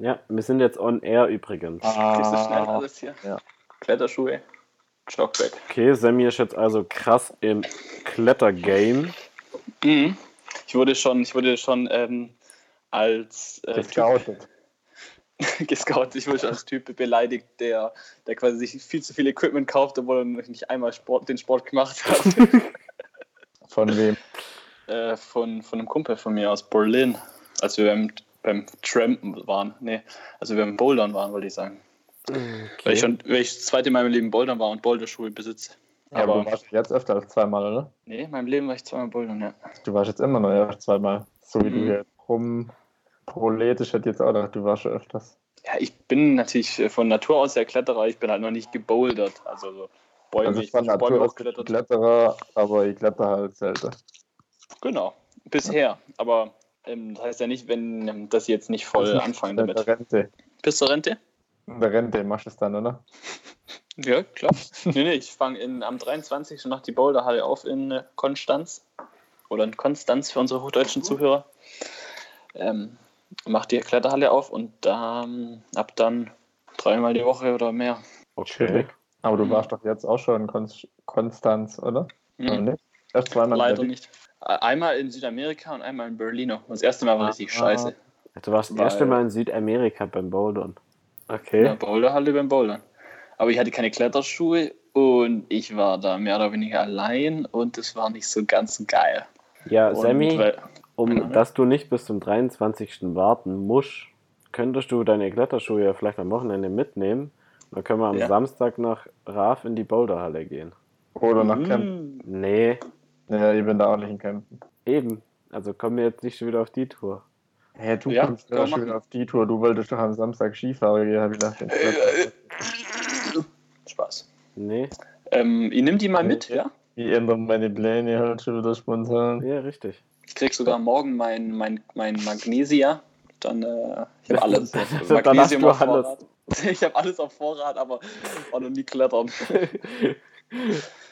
Ja, wir sind jetzt on air übrigens. Ah, Kriegst du schnell alles hier? ja. Kletterschuhe, Jogbag. Okay, Sammy ist jetzt also krass im Klettergame. Mhm. Ich wurde schon, ich wurde schon ähm, als äh, Gescoutet. Typ, gescoutet. Ich wurde schon als Typ beleidigt, der, der quasi sich viel zu viel Equipment kauft, obwohl er noch nicht einmal Sport, den Sport gemacht hat. Von wem? äh, von, von einem Kumpel von mir aus Berlin, als wir beim, beim Trampen waren. Nee, also beim Bouldern waren, wollte ich sagen. Weil, ich schon, weil ich das zweite Mal in meinem Leben Bouldern war und Boulderschuhe besitze. Ja, aber Aber du warst jetzt öfter als zweimal, oder? nee, in meinem Leben war ich zweimal Bouldern, ja. Du warst jetzt immer noch zweimal. So wie du Mhm. hier rumproletisch hätte jetzt auch gedacht, du warst schon öfters. Ja, ich bin natürlich äh, von Natur aus der Kletterer, ich bin halt noch nicht gebouldert. Also so Bäume, Also ich bin Natur aus. Kletterer, aber ich kletter halt selten. Genau, bisher. Aber ähm, das heißt ja nicht, wenn ähm, das jetzt nicht voll Also, anfangen In der damit. Rente. Bis zur Rente? In der Rente machst du es dann, oder? Ja, klar. nee, nee, ich fange am 23. macht die Boulderhalle auf in äh, Konstanz. Oder in Konstanz für unsere hochdeutschen Zuhörer. Ähm, macht die Kletterhalle auf und dann ab dann dreimal die Woche oder mehr. Okay. Aber du Mhm. warst doch jetzt auch schon in Konst Konstanz, oder? Oder Mhm. Erst zweimal. in Leider nicht. Äh, Einmal in Südamerika und einmal in Berlino. Das erste Mal war richtig Ah. scheiße. Du warst das Weil- erste Mal in Südamerika beim Bouldern. In Okay. der Boulderhalle beim Bouldern. Aber ich hatte keine Kletterschuhe und ich war da mehr oder weniger allein und es war nicht so ganz geil. Ja, Und Sammy, weil- um Genau. dass du nicht bis zum 23. warten musst, könntest du deine Kletterschuhe ja vielleicht am Wochenende mitnehmen. Dann können wir am Ja. Samstag nach Raf in die Boulderhalle gehen. Oder nach Mm. Campen. Nee, Ja, ich bin da auch nicht in Campen. eben. Also kommen wir jetzt nicht schon wieder auf die Tour. Hä, du Ja, kommst ja schon machen. auf die Tour. Du wolltest doch am Samstag Skifahren gehen, hab ich gedacht. den Spaß. Nee, Ähm, ich nehme die mal mit, ja? Ich ändere meine Pläne halt schon wieder spontan. ja, richtig. Ich krieg sogar morgen mein, mein, mein Magnesia. Dann, äh, ich habe alles. Magnesium auf alles. Vorrat. Ich habe alles auf Vorrat, aber war noch nie klettern.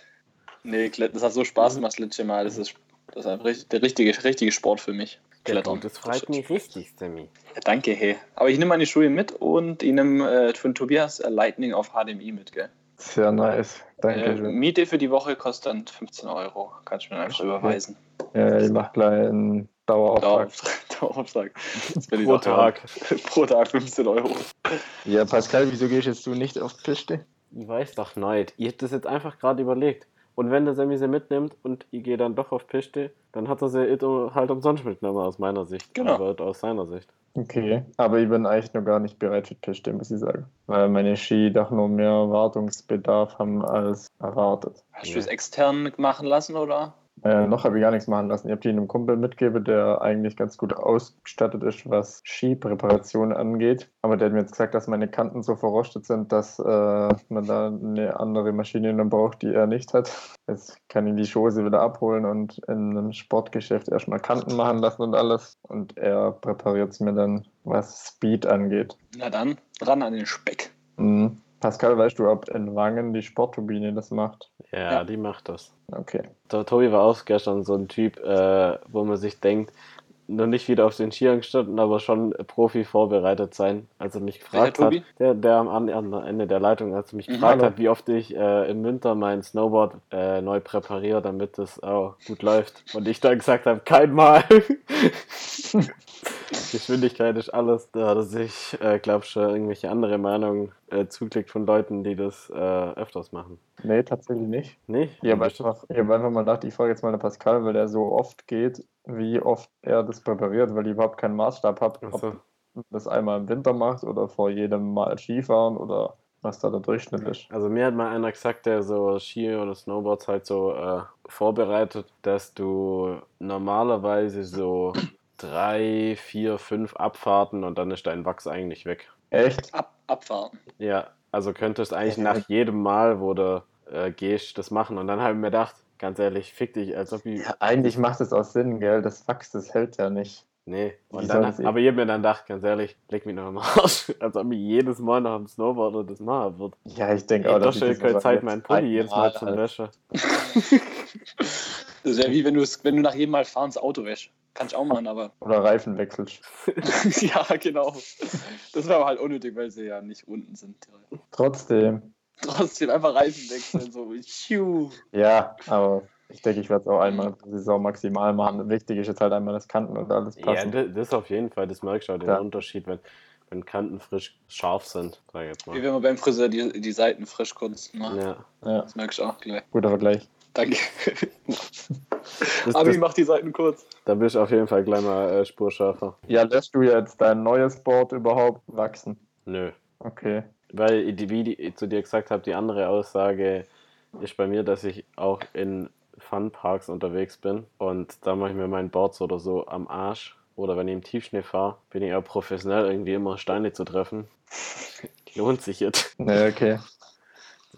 nee, das hat so Spaß gemacht, das letzte Mal. Das ist, das ist der richtige, richtige Sport für mich. Klettern. Das freut mich richtig, Sammy. Ja, danke, hey. Aber ich nehme meine Schuhe mit und ich nehme äh, von Tobias äh, Lightning auf HDMI mit, gell? Sehr nice. Danke Äh, schön. Miete für die Woche kostet dann 15 Euro. Kannst du mir einfach überweisen. Ja, ich mach gleich einen Dauerauftrag. Dauerauftrag. Pro. Tag. Pro Tag 15 Euro. Ja, Pascal, wieso gehst jetzt du nicht auf Piste? Ich weiß doch nicht. Ich hätte das jetzt einfach gerade überlegt. Und wenn der Sammy sie mitnimmt und ich gehe dann doch auf Piste, dann hat er sie it- halt umsonst mitgenommen aus meiner Sicht. Genau. Aber aus seiner Sicht. Okay, aber ich bin eigentlich noch gar nicht bereit für Piste, muss ich sagen. Weil meine Ski doch noch mehr Wartungsbedarf haben als erwartet. Hast du es extern machen lassen, oder? Äh, noch habe ich gar nichts machen lassen. Ich habe die einem Kumpel mitgegeben, der eigentlich ganz gut ausgestattet ist, was Skipräparation angeht. Aber der hat mir jetzt gesagt, dass meine Kanten so verrostet sind, dass äh, man da eine andere Maschine dann braucht, die er nicht hat. Jetzt kann ich die Schose wieder abholen und in einem Sportgeschäft erstmal Kanten machen lassen und alles. Und er präpariert es mir dann, was Speed angeht. Na dann, ran an den Speck. Mhm. Pascal, weißt du, ob in Wangen die Sportturbine das macht? Ja, Ja. die macht das. Okay. Der Tobi war auch gestern so ein Typ, äh, wo man sich denkt, noch nicht wieder auf den Skiern gestanden, aber schon Profi vorbereitet sein. Als er mich gefragt hat, der, der am Ende der Leitung, als er mich Mhm. gefragt Hallo. hat, wie oft ich äh, im Winter mein Snowboard äh, neu präpariere, damit es auch gut läuft. Und ich dann gesagt habe, kein Mal. Geschwindigkeit ist alles. Da hat er sich, äh, glaub schon, irgendwelche andere Meinungen äh, zugeklickt von Leuten, die das äh, öfters machen. Nee, tatsächlich nicht. Nicht? Ich habe einfach, ich hab einfach mal gedacht, ich frage jetzt mal den Pascal, weil der so oft geht, wie oft er das präpariert, weil ich überhaupt keinen Maßstab habe, ob er das einmal im Winter macht oder vor jedem Mal Skifahren oder was da der Durchschnitt ist. Also mir hat mal einer gesagt, der so Ski oder Snowboards halt so äh, vorbereitet, dass du normalerweise so drei, vier, fünf Abfahrten und dann ist dein Wachs eigentlich weg. Echt? Ab, abfahren. Ja, also könntest eigentlich Ja. nach jedem Mal, wo du äh, gehst, das machen. Und dann habe ich mir gedacht, ganz ehrlich, fick dich, als ob ich... Ja, eigentlich macht es auch Sinn, gell? Das Wachs, das hält ja nicht. Nee, dann, aber ich habe mir dann gedacht, ganz ehrlich, leg mich noch am Arsch, als ob ich jedes Mal nach dem Snowboard das machen würde. Ja, ich denke auch, doch dass ich schon das keine Zeit, meinen Pulli jedes Mal zum Wäsche. Das wäre wie wenn du, es- wenn du nach jedem Mal fahren das Auto wäschst. Kann ich auch machen, aber. Oder Reifen wechselst. ja, genau. Das wäre aber halt unnötig, weil sie ja nicht unten sind. Trotzdem. Trotzdem einfach Reifen wechseln, so. Tschiu. Ja, aber ich denke, ich werde es auch einmal in der Saison maximal machen. Wichtig ist jetzt halt einmal das Kanten und alles Ja, passen. das, das auf jeden Fall, das merkst du auch den Ja. Unterschied, wenn, wenn Kanten frisch scharf sind, sag ich jetzt Wie mal. wenn man beim Friseur die, die Seiten frisch kurz macht. Ja. Ja, Das merkst du auch gleich. guter Vergleich. Danke. Das, Abi das, macht die Seiten kurz. da bist du auf jeden Fall gleich mal äh, spurschärfer. Ja, lässt du jetzt dein neues Board überhaupt wachsen? Nö. Okay. Weil, die, wie die, zu dir gesagt habe, die andere Aussage ist bei mir, dass ich auch in Funparks unterwegs bin und da mache ich mir mein Board oder so am Arsch. Oder wenn ich im Tiefschnee fahre, bin ich auch professionell, irgendwie immer Steine zu treffen. Lohnt sich jetzt. Ne, okay.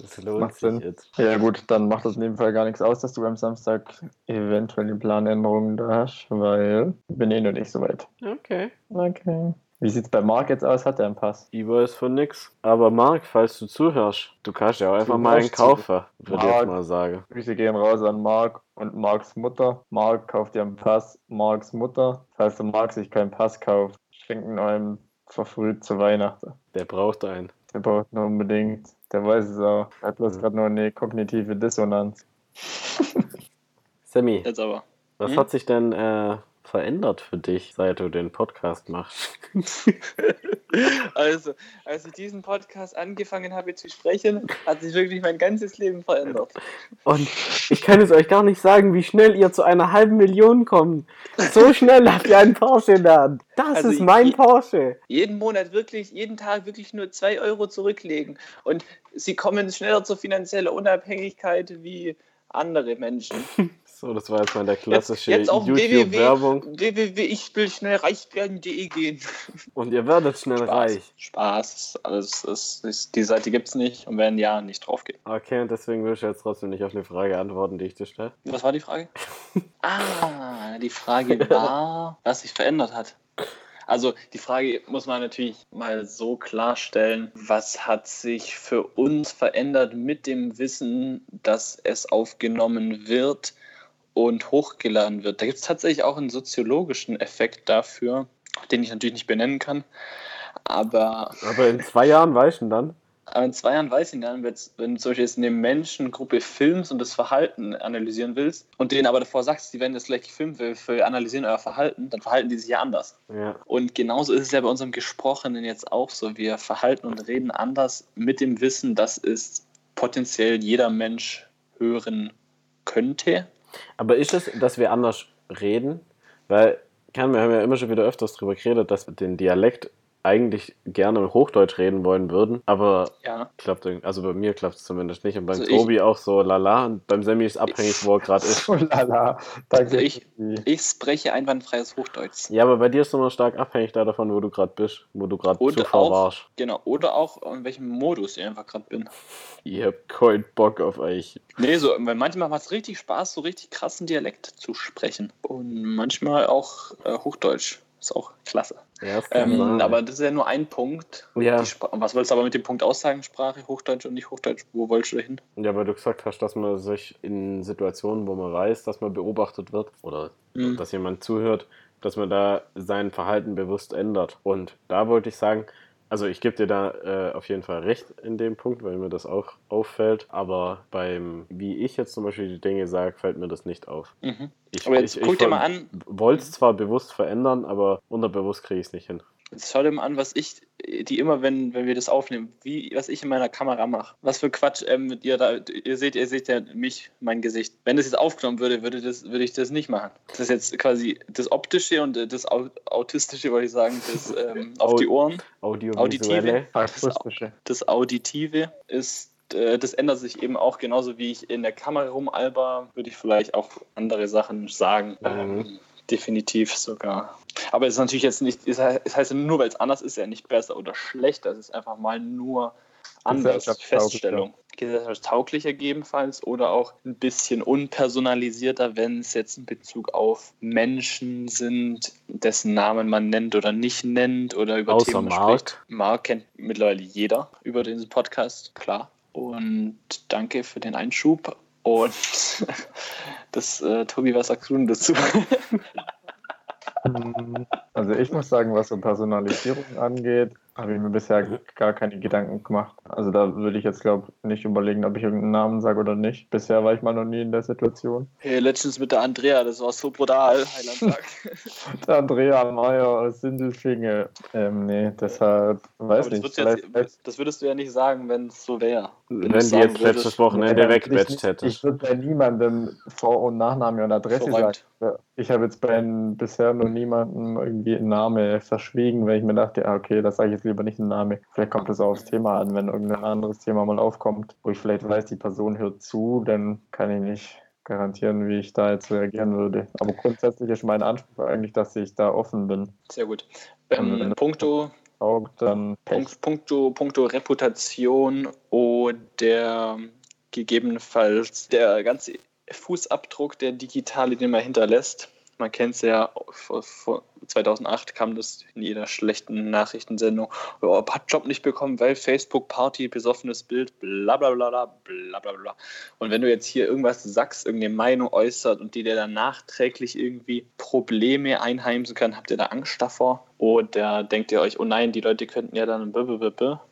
Das lohnt Macht sich Sinn. jetzt. Ja gut, dann macht das in dem Fall gar nichts aus, dass du am Samstag eventuell die Planänderungen da hast, weil ich bin eh noch nicht so weit. Okay. Okay. Wie sieht's bei Marc jetzt aus? Hat er einen Pass? Ivo ist von nix. Aber Marc, falls du zuhörst, du kannst ja auch einfach mal einen kaufen, würde ich jetzt mal sagen. Grüße gehen raus an Marc und Marcs Mutter. Marc kauft dir einen Pass, Marcs Mutter. Falls der Marc sich keinen Pass kauft, schenken einem verfrüht zu Weihnachten. Der braucht einen. Der braucht nur unbedingt. Der weiß es auch. Er hat bloß gerade nur eine kognitive Dissonanz. Sammy, Jetzt aber. was Hm? hat sich denn äh, verändert für dich, seit du den Podcast machst? Also, als ich diesen Podcast angefangen habe zu sprechen, hat sich wirklich mein ganzes Leben verändert. Und ich kann es euch gar nicht sagen, wie schnell ihr zu einer halben Million kommt. So schnell habt ihr einen Porsche in der Hand. Das Also ist mein ich- Porsche. Jeden Monat wirklich, jeden Tag wirklich nur 2 Euro zurücklegen. Und sie kommen schneller zur finanziellen Unabhängigkeit wie andere Menschen. So, das war jetzt mal der klassische YouTube-Werbung. www, ich will schnell reich werden.de gehen. Und ihr werdet schnell Spaß. reich. Spaß. Alles, ist, ist, die Seite gibt es nicht und wenn ja, nicht draufgehen. Okay, und deswegen will ich jetzt trotzdem nicht auf eine Frage antworten, die ich dir stelle. Was war die Frage? ah, die Frage war, was sich verändert hat. Also die Frage muss man natürlich mal so klarstellen, was hat sich für uns verändert mit dem Wissen, dass es aufgenommen wird und hochgeladen wird. Da gibt es tatsächlich auch einen soziologischen Effekt dafür, den ich natürlich nicht benennen kann. Aber Aber in zwei Jahren weißt du ihn dann? aber in zwei Jahren weiß ich dann, wenn's- wenn du zum Beispiel jetzt eine Menschengruppe filmst und das Verhalten analysieren willst und denen aber davor sagst, die werden das gleich gefilmt, wir analysieren euer Verhalten, dann verhalten die sich ja anders. Ja. Und genauso ist es ja bei unserem Gesprochenen jetzt auch so. Wir verhalten und reden anders mit dem Wissen, dass es potenziell jeder Mensch hören könnte. Aber ist es, dass wir anders reden? Weil, kann, wir haben ja immer schon wieder öfters drüber geredet, dass wir den Dialekt eigentlich gerne Hochdeutsch reden wollen würden, aber Ja. klappt also bei mir klappt es zumindest nicht und beim Also ich- Tobi auch so lala und beim Sammy ist abhängig, wo er gerade ist. Oh lala. Danke. Also ich, ich spreche einwandfreies Hochdeutsch. Ja, aber bei dir ist es immer stark abhängig da davon, wo du gerade bist, wo du gerade zuvor auch- warst. Genau. Oder auch in welchem Modus ich einfach gerade bin. Ihr habt keinen Bock auf euch. Nee, so, weil manchmal macht es richtig Spaß, so richtig krassen Dialekt zu sprechen. Und manchmal auch äh, Hochdeutsch. Ist auch klasse. Ja, Ähm, aber das ist ja nur ein Punkt. Ja. Was wolltest du aber mit dem Punkt aussagen? Sprache, Hochdeutsch und nicht Hochdeutsch? Wo wolltest du hin? Ja, weil du gesagt hast, dass man sich in Situationen, wo man weiß, dass man beobachtet wird oder Mhm. dass jemand zuhört, dass man da sein Verhalten bewusst ändert. Und da wollte ich sagen, also ich gebe dir da äh, auf jeden Fall recht in dem Punkt, weil mir das auch auffällt. Aber beim, wie ich jetzt zum Beispiel die Dinge sage, fällt mir das nicht auf. Mhm. Ich, Aber jetzt ich, guck ich dir mal an, wollte es zwar bewusst verändern, aber unterbewusst kriege ich es nicht hin. Jetzt schau dir mal an, was ich, die immer, wenn, wenn wir das aufnehmen, wie, was ich in meiner Kamera mache. Was für Quatsch ähm, mit ihr da, ihr seht, ihr seht ja mich, mein Gesicht. Wenn das jetzt aufgenommen würde, würde, das, würde ich das nicht machen. Das ist jetzt quasi das Optische und äh, das Au- Autistische, wollte ich sagen, das ähm, auf Au- die Ohren. Audiovisuelle. Akustische. das Auditive ist, äh, das ändert sich eben auch genauso wie ich in der Kamera rumalber, würde ich vielleicht auch andere Sachen sagen. Mhm. Ähm, definitiv sogar. Aber es ist natürlich jetzt nicht, es heißt, nur, weil es anders ist, ja nicht besser oder schlechter. Es ist einfach mal nur anders. Feststellung. Gesellschaftstauglicher gegebenenfalls oder auch ein bisschen unpersonalisierter, wenn es jetzt in Bezug auf Menschen sind, dessen Namen man nennt oder nicht nennt oder über Außer Themen Mark. spricht. Mark kennt mittlerweile jeder über diesen Podcast, klar. Und danke für den Einschub. Und das, äh, Tobi, was sagst du denn dazu? Also ich muss sagen, was so Personalisierung angeht, habe ich mir bisher gar keine Gedanken gemacht. Also da würde ich jetzt, glaube ich, nicht überlegen, ob ich irgendeinen Namen sage oder nicht. Bisher war ich mal noch nie in der Situation. Hey, letztens mit der Andrea, das war so brutal, Heilandtag. der Andrea Meyer aus Sindelfinge. Ähm, nee, deshalb, weiß Aber das, nicht. würdest jetzt, das würdest du ja nicht sagen, wenn es so wäre. Wenn du's die jetzt würdest, letztes Wochenende Ja, wegbatcht ich, hättest. ich würde bei niemandem Vor- und Nachname und Adresse Verräumt. sagen. Ich habe jetzt bei bisher noch niemandem irgendwie einen Namen verschwiegen, weil ich mir dachte, okay, das sage ich jetzt lieber nicht einen Namen. Vielleicht kommt es auch aufs Thema an, wenn irgendein anderes Thema mal aufkommt, wo ich vielleicht weiß, die Person hört zu, dann kann ich nicht garantieren, wie ich da jetzt reagieren würde. Aber grundsätzlich ist mein Anspruch eigentlich, dass ich da offen bin. Sehr gut. Ähm, das Punkto, Taugt, dann. Punkt, Reputation oder gegebenenfalls der ganze Fußabdruck, der digitale, den man hinterlässt. Man kennt es ja, 2008 kam das in jeder schlechten Nachrichtensendung. Oh, hat Job nicht bekommen, weil Facebook Party, besoffenes Bild, bla bla bla bla bla bla bla. Und wenn du jetzt hier irgendwas sagst, irgendeine Meinung äußert und die dir dann nachträglich irgendwie Probleme einheimsen kann, habt ihr da Angst davor? Oder denkt ihr euch, oh nein, die Leute könnten ja dann?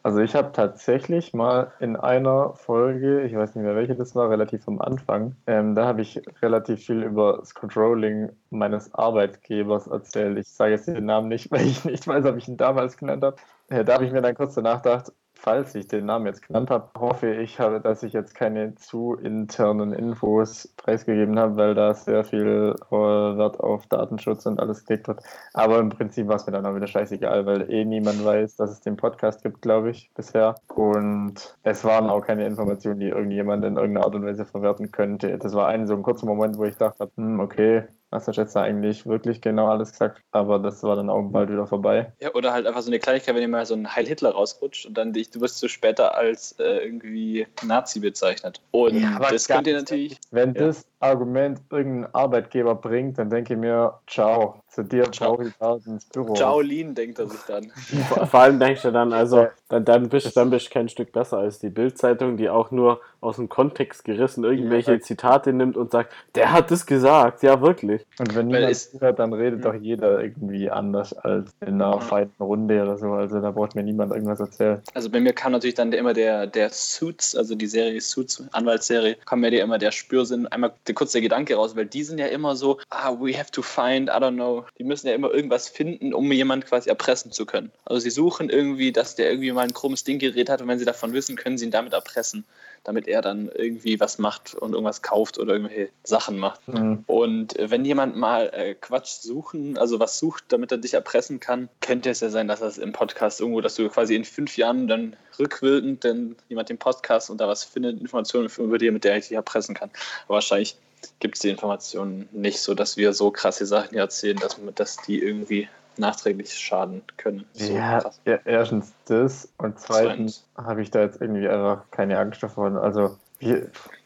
Also ich habe tatsächlich mal in einer Folge, ich weiß nicht mehr welche das war, relativ am Anfang, ähm, da habe ich relativ viel über das Controlling meines Arbeitgebers erzählt. Ich sage jetzt den Namen nicht, weil ich nicht weiß, ob ich ihn damals genannt habe. Da habe ich mir dann kurz danach gedacht, falls ich den Namen jetzt genannt habe, hoffe ich, habe, dass ich jetzt keine zu internen Infos preisgegeben habe, weil da sehr viel äh, Wert auf Datenschutz und alles gelegt wird. Aber im Prinzip war es mir dann auch wieder scheißegal, weil eh niemand weiß, dass es den Podcast gibt, glaube ich, bisher. Und es waren auch keine Informationen, die irgendjemand in irgendeiner Art und Weise verwerten könnte. Das war ein so ein kurzer Moment, wo ich dachte, hm, okay, was hast du jetzt da eigentlich wirklich genau alles gesagt? Aber das war dann auch bald wieder vorbei. Ja, oder halt einfach so eine Kleinigkeit, wenn dir mal so ein Heil Hitler rausrutscht und dann dich, du wirst so später als äh, irgendwie Nazi bezeichnet. Und Ja, das könnt ihr natürlich. Wenn Ja. das Argument irgendein Arbeitgeber bringt, dann denke ich mir, ciao, zu dir Ciao. brauche ich raus ins Büro. Shaolin denkt er sich dann. Vor, vor allem denkst du dann, also, dann, dann, bist, dann bist du kein Stück besser als die Bild-Zeitung, die auch nur aus dem Kontext gerissen irgendwelche Ja. Zitate nimmt und sagt, der hat das gesagt, ja wirklich. Und wenn niemand es- zuhört, dann redet doch jeder irgendwie anders als in einer Ja. feiten Runde oder so. Also da braucht mir niemand irgendwas erzählen. Also bei mir kam natürlich dann der, immer der, der Suits, also die Serie Suits, Anwaltsserie, kam mir dir immer der Spürsinn, einmal der, kurz der Gedanke raus, weil die sind ja immer so, ah, we have to find, I don't know. Die müssen ja immer irgendwas finden, um jemand quasi erpressen zu können. Also sie suchen irgendwie, dass der irgendwie mal ein krummes Ding gerät hat und wenn sie davon wissen, können sie ihn damit erpressen, damit er dann irgendwie was macht und irgendwas kauft oder irgendwelche Sachen macht. Mhm. Und äh, wenn jemand mal äh, Quatsch suchen, also was sucht, damit er dich erpressen kann, könnte es ja sein, dass das im Podcast irgendwo, dass du quasi in fünf Jahren dann rückwirkend dann jemand den Podcast und da was findet, Informationen über dir, mit der ich dich erpressen kann. Aber wahrscheinlich gibt es die Informationen nicht so, dass wir so krasse Sachen hier erzählen, dass, dass die irgendwie nachträglich schaden können. So ja, ja, erstens das und zweitens habe ich da jetzt irgendwie einfach keine Angst davon. Also, wie,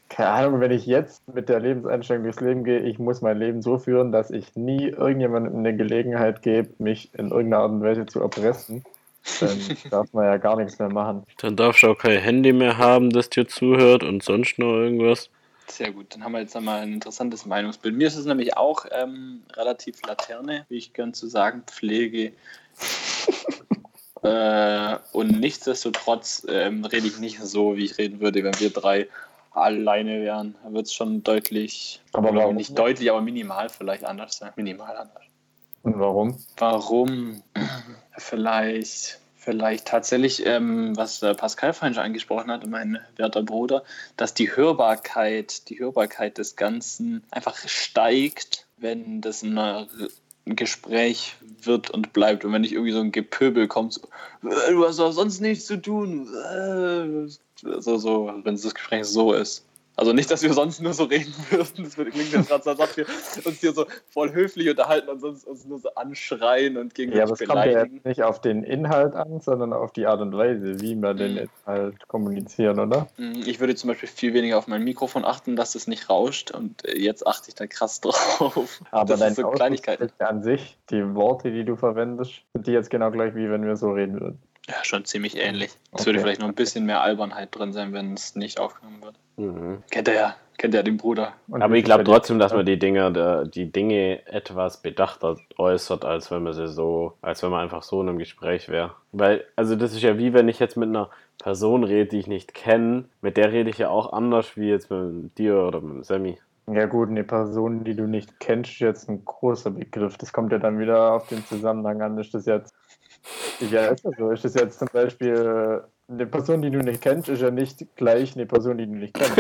keine Ahnung, wenn ich jetzt mit der Lebenseinstellung durchs Leben gehe, ich muss mein Leben so führen, dass ich nie irgendjemandem eine Gelegenheit gebe, mich in irgendeiner Art und Weise zu erpressen, dann darf man ja gar nichts mehr machen. Dann darfst du auch kein Handy mehr haben, das dir zuhört und sonst noch irgendwas. Sehr gut, dann haben wir jetzt einmal ein interessantes Meinungsbild. Mir ist es nämlich auch ähm, relativ Laterne, wie ich gern zu sagen pflege. äh, und nichtsdestotrotz ähm, rede ich nicht so, wie ich reden würde, wenn wir drei alleine wären. Da wird es schon deutlich, Aber warum? nicht deutlich, aber minimal vielleicht anders sein. Minimal anders. Und warum? Warum? Vielleicht, vielleicht tatsächlich, ähm, was der Pascal vorhin schon angesprochen hat, mein werter Bruder, dass die Hörbarkeit, die Hörbarkeit des Ganzen einfach steigt, wenn das ein, äh, ein Gespräch wird und bleibt. Und wenn nicht irgendwie so ein Gepöbel kommt, so, "Äh, du hast doch sonst nichts zu tun. Äh, So, so, wenn das Gespräch so ist. Also nicht, dass wir sonst nur so reden würden. Das klingt jetzt gerade so, als ob wir uns hier so voll höflich unterhalten und sonst uns nur so anschreien und gegen Ja, es kommt ja beleidigen. jetzt nicht auf den Inhalt an, sondern auf die Art und Weise, wie wir den Mhm. jetzt halt kommunizieren, oder? Mm, Ich würde zum Beispiel viel weniger auf mein Mikrofon achten, dass es nicht rauscht und äh, jetzt achte ich da krass drauf. Aber das ist so Kleinigkeiten. An sich, die Worte, die du verwendest, sind die jetzt genau gleich, wie wenn wir so reden würden. Ja, schon ziemlich ähnlich. Es Okay. würde vielleicht noch ein bisschen mehr Albernheit drin sein, wenn es nicht aufgenommen wird. Mhm. Kennt er ja, kennt er den Bruder. Und Aber ich glaube trotzdem, dass man die Dinge, die Dinge etwas bedachter äußert, als wenn man sie so, als wenn man einfach so in einem Gespräch wäre. Weil, also das ist ja wie wenn ich jetzt mit einer Person rede, die ich nicht kenne, mit der rede ich ja auch anders wie jetzt mit dir oder mit Sammy. Ja gut, eine Person, die du nicht kennst, ist jetzt ein großer Begriff. Das kommt ja dann wieder auf den Zusammenhang an. Ist das jetzt, ja, ist das so? Ist das jetzt zum Beispiel eine Person, die du nicht kennst, ist ja nicht gleich eine Person, die du nicht kennst.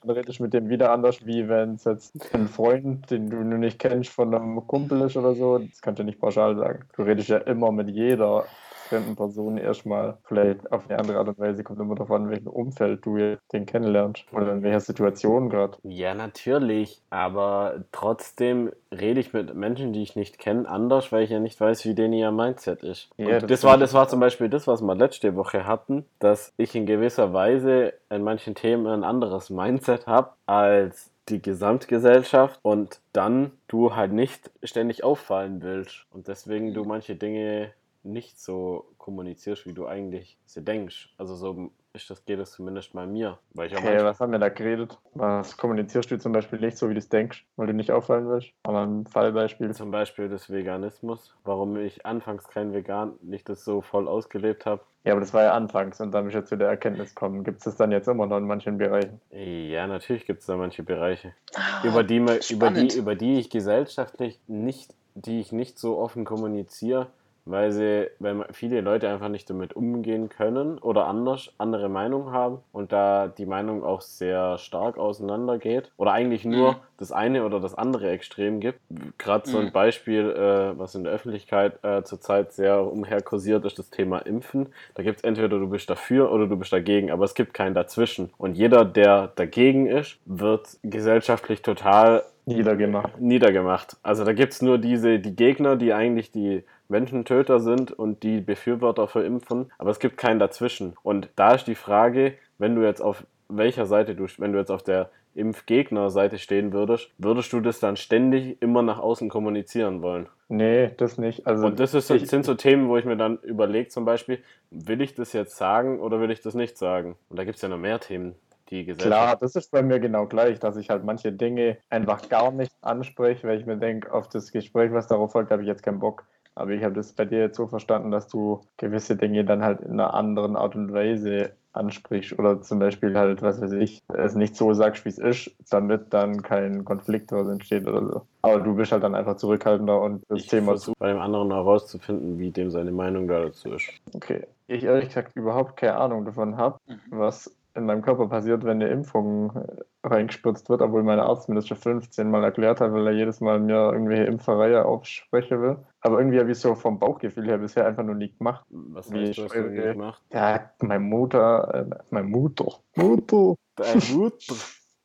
Dann redest du mit dem wieder anders, wie wenn es jetzt ein Freund, den du nicht kennst, von einem Kumpel ist oder so. Das kannst du nicht pauschal sagen. Du redest ja immer mit jeder fremden Person erstmal vielleicht auf eine andere Art und Weise. Kommt immer darauf an, in welchem Umfeld du den kennenlernst oder in welcher Situation gerade. Ja, natürlich. Aber trotzdem rede ich mit Menschen, die ich nicht kenne, anders, weil ich ja nicht weiß, wie denen ihr Mindset ist. Ja, das, das war, das war zum Beispiel das, was wir letzte Woche hatten, dass ich in gewisser Weise in manchen Themen ein anderes Mindset habe als die Gesamtgesellschaft und dann du halt nicht ständig auffallen willst und deswegen du manche Dinge nicht so kommunizierst, wie du eigentlich sie denkst. Also so ist das, geht es zumindest mal mir. Weil ich okay, was haben wir da geredet? Was kommunizierst du zum Beispiel nicht so, wie du es denkst, weil du nicht auffallen willst? Aber ein Fallbeispiel. Zum Beispiel des Veganismus. Warum ich anfangs kein Vegan, nicht das so voll ausgelebt habe. Ja, aber das war ja anfangs und dann bin ich ja zu der Erkenntnis gekommen. Gibt es das dann jetzt immer noch in manchen Bereichen? Ja, natürlich gibt es da manche Bereiche, ah, über, die, über, die, über die ich gesellschaftlich nicht, die ich nicht so offen kommuniziere, weil sie, weil viele Leute einfach nicht damit umgehen können oder anders andere Meinungen haben und da die Meinung auch sehr stark auseinandergeht oder eigentlich nur mhm. das eine oder das andere Extrem gibt. Gerade so ein mhm. Beispiel, äh, was in der Öffentlichkeit äh, zurzeit sehr umherkursiert, ist das Thema Impfen. Da gibt es entweder du bist dafür oder du bist dagegen, aber es gibt keinen dazwischen. Und jeder, der dagegen ist, wird gesellschaftlich total niedergemacht. Niedergemacht. Also da gibt es nur diese, die Gegner, die eigentlich die Menschentöter sind und die Befürworter für Impfen, aber es gibt keinen dazwischen. Und da ist die Frage, wenn du jetzt auf welcher Seite du, wenn du jetzt auf der Impfgegnerseite stehen würdest, würdest du das dann ständig immer nach außen kommunizieren wollen? Nee, das nicht. Also und das ist, ich, sind so Themen, wo ich mir dann überlege, zum Beispiel, will ich das jetzt sagen oder will ich das nicht sagen? Und da gibt es ja noch mehr Themen. Die Gesellschaft. Klar, das ist bei mir genau gleich, dass ich halt manche Dinge einfach gar nicht anspreche, weil ich mir denke, auf das Gespräch, was darauf folgt, habe ich jetzt keinen Bock. Aber ich habe das bei dir jetzt so verstanden, dass du gewisse Dinge dann halt in einer anderen Art und Weise ansprichst oder zum Beispiel halt, was weiß ich, es nicht so sagst, wie es ist, damit dann kein Konflikt daraus entsteht oder so. Aber du bist halt dann einfach zurückhaltender und das ich Thema zu. Bei dem anderen herauszufinden, wie dem seine Meinung dazu ist. Okay. Ich ehrlich gesagt überhaupt keine Ahnung davon habe, mhm. was in meinem Körper passiert, wenn eine Impfung äh, reingespritzt wird, obwohl mein Arzt mir das schon 15 Mal erklärt hat, weil er jedes Mal mir irgendwelche Impfereihe aufsprechen will. Aber irgendwie habe ich so vom Bauchgefühl her bisher einfach nur nie gemacht. Was Wie hast du nie gemacht? Ja, meine Mutter, äh, meine Mutter, Mutter. Deine Mutter.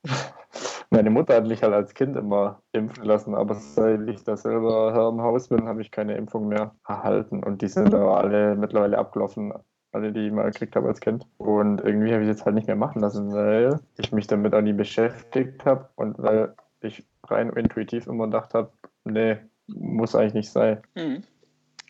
Meine Mutter hat mich halt als Kind immer impfen lassen, aber seit ich da selber Herr im Haus bin, habe ich keine Impfung mehr erhalten. Und die sind aber alle mittlerweile abgelaufen alle, die ich mal gekriegt habe als Kind. Und irgendwie habe ich es jetzt halt nicht mehr machen lassen, weil ich mich damit auch nie beschäftigt habe und weil ich rein intuitiv immer gedacht habe, nee, muss eigentlich nicht sein. Mhm.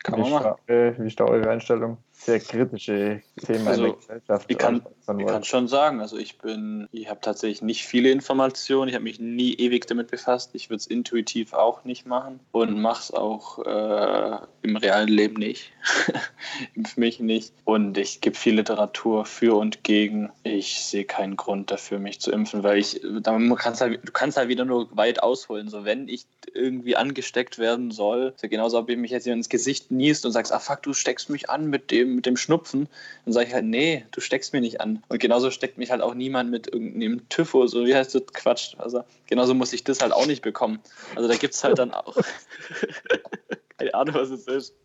Kann wie, man machen. wie ist da eure Einstellung? Sehr kritische Themen also, in der Gesellschaft. Ich kann, ich kann schon sagen, also ich bin, ich habe tatsächlich nicht viele Informationen, ich habe mich nie ewig damit befasst, ich würde es intuitiv auch nicht machen und mache es auch äh, im realen Leben nicht, impf mich nicht und ich gebe viel Literatur für und gegen. Ich sehe keinen Grund dafür, mich zu impfen, weil ich, dann kannst halt, du kannst halt wieder nur weit ausholen, so wenn ich irgendwie angesteckt werden soll, so genauso ob ich mich jetzt ins Gesicht niest und sagst, ah fuck, du steckst mich an mit dem mit dem Schnupfen, dann sage ich halt, nee, du steckst mir nicht an. Und genauso steckt mich halt auch niemand mit irgendeinem Typhus oder wie heißt das Quatsch. Also genauso muss ich das halt auch nicht bekommen. Also da gibt es halt dann auch. keine Ahnung, was es ist.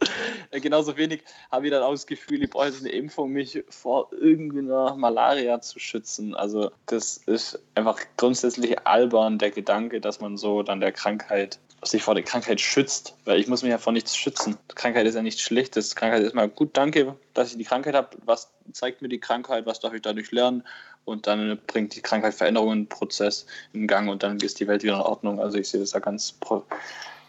Genauso wenig habe ich dann auch das Gefühl, ich brauche jetzt eine Impfung, mich vor irgendeiner Malaria zu schützen. Also das ist einfach grundsätzlich albern, der Gedanke, dass man so dann der Krankheit sich vor der Krankheit schützt, weil ich muss mich ja vor nichts schützen. Krankheit ist ja nichts Schlechtes. Krankheit ist mal gut, danke, dass ich die Krankheit habe. Was zeigt mir die Krankheit? Was darf ich dadurch lernen? Und dann bringt die Krankheit Veränderungen, Prozess in Gang und dann ist die Welt wieder in Ordnung. Also ich sehe das ja ganz,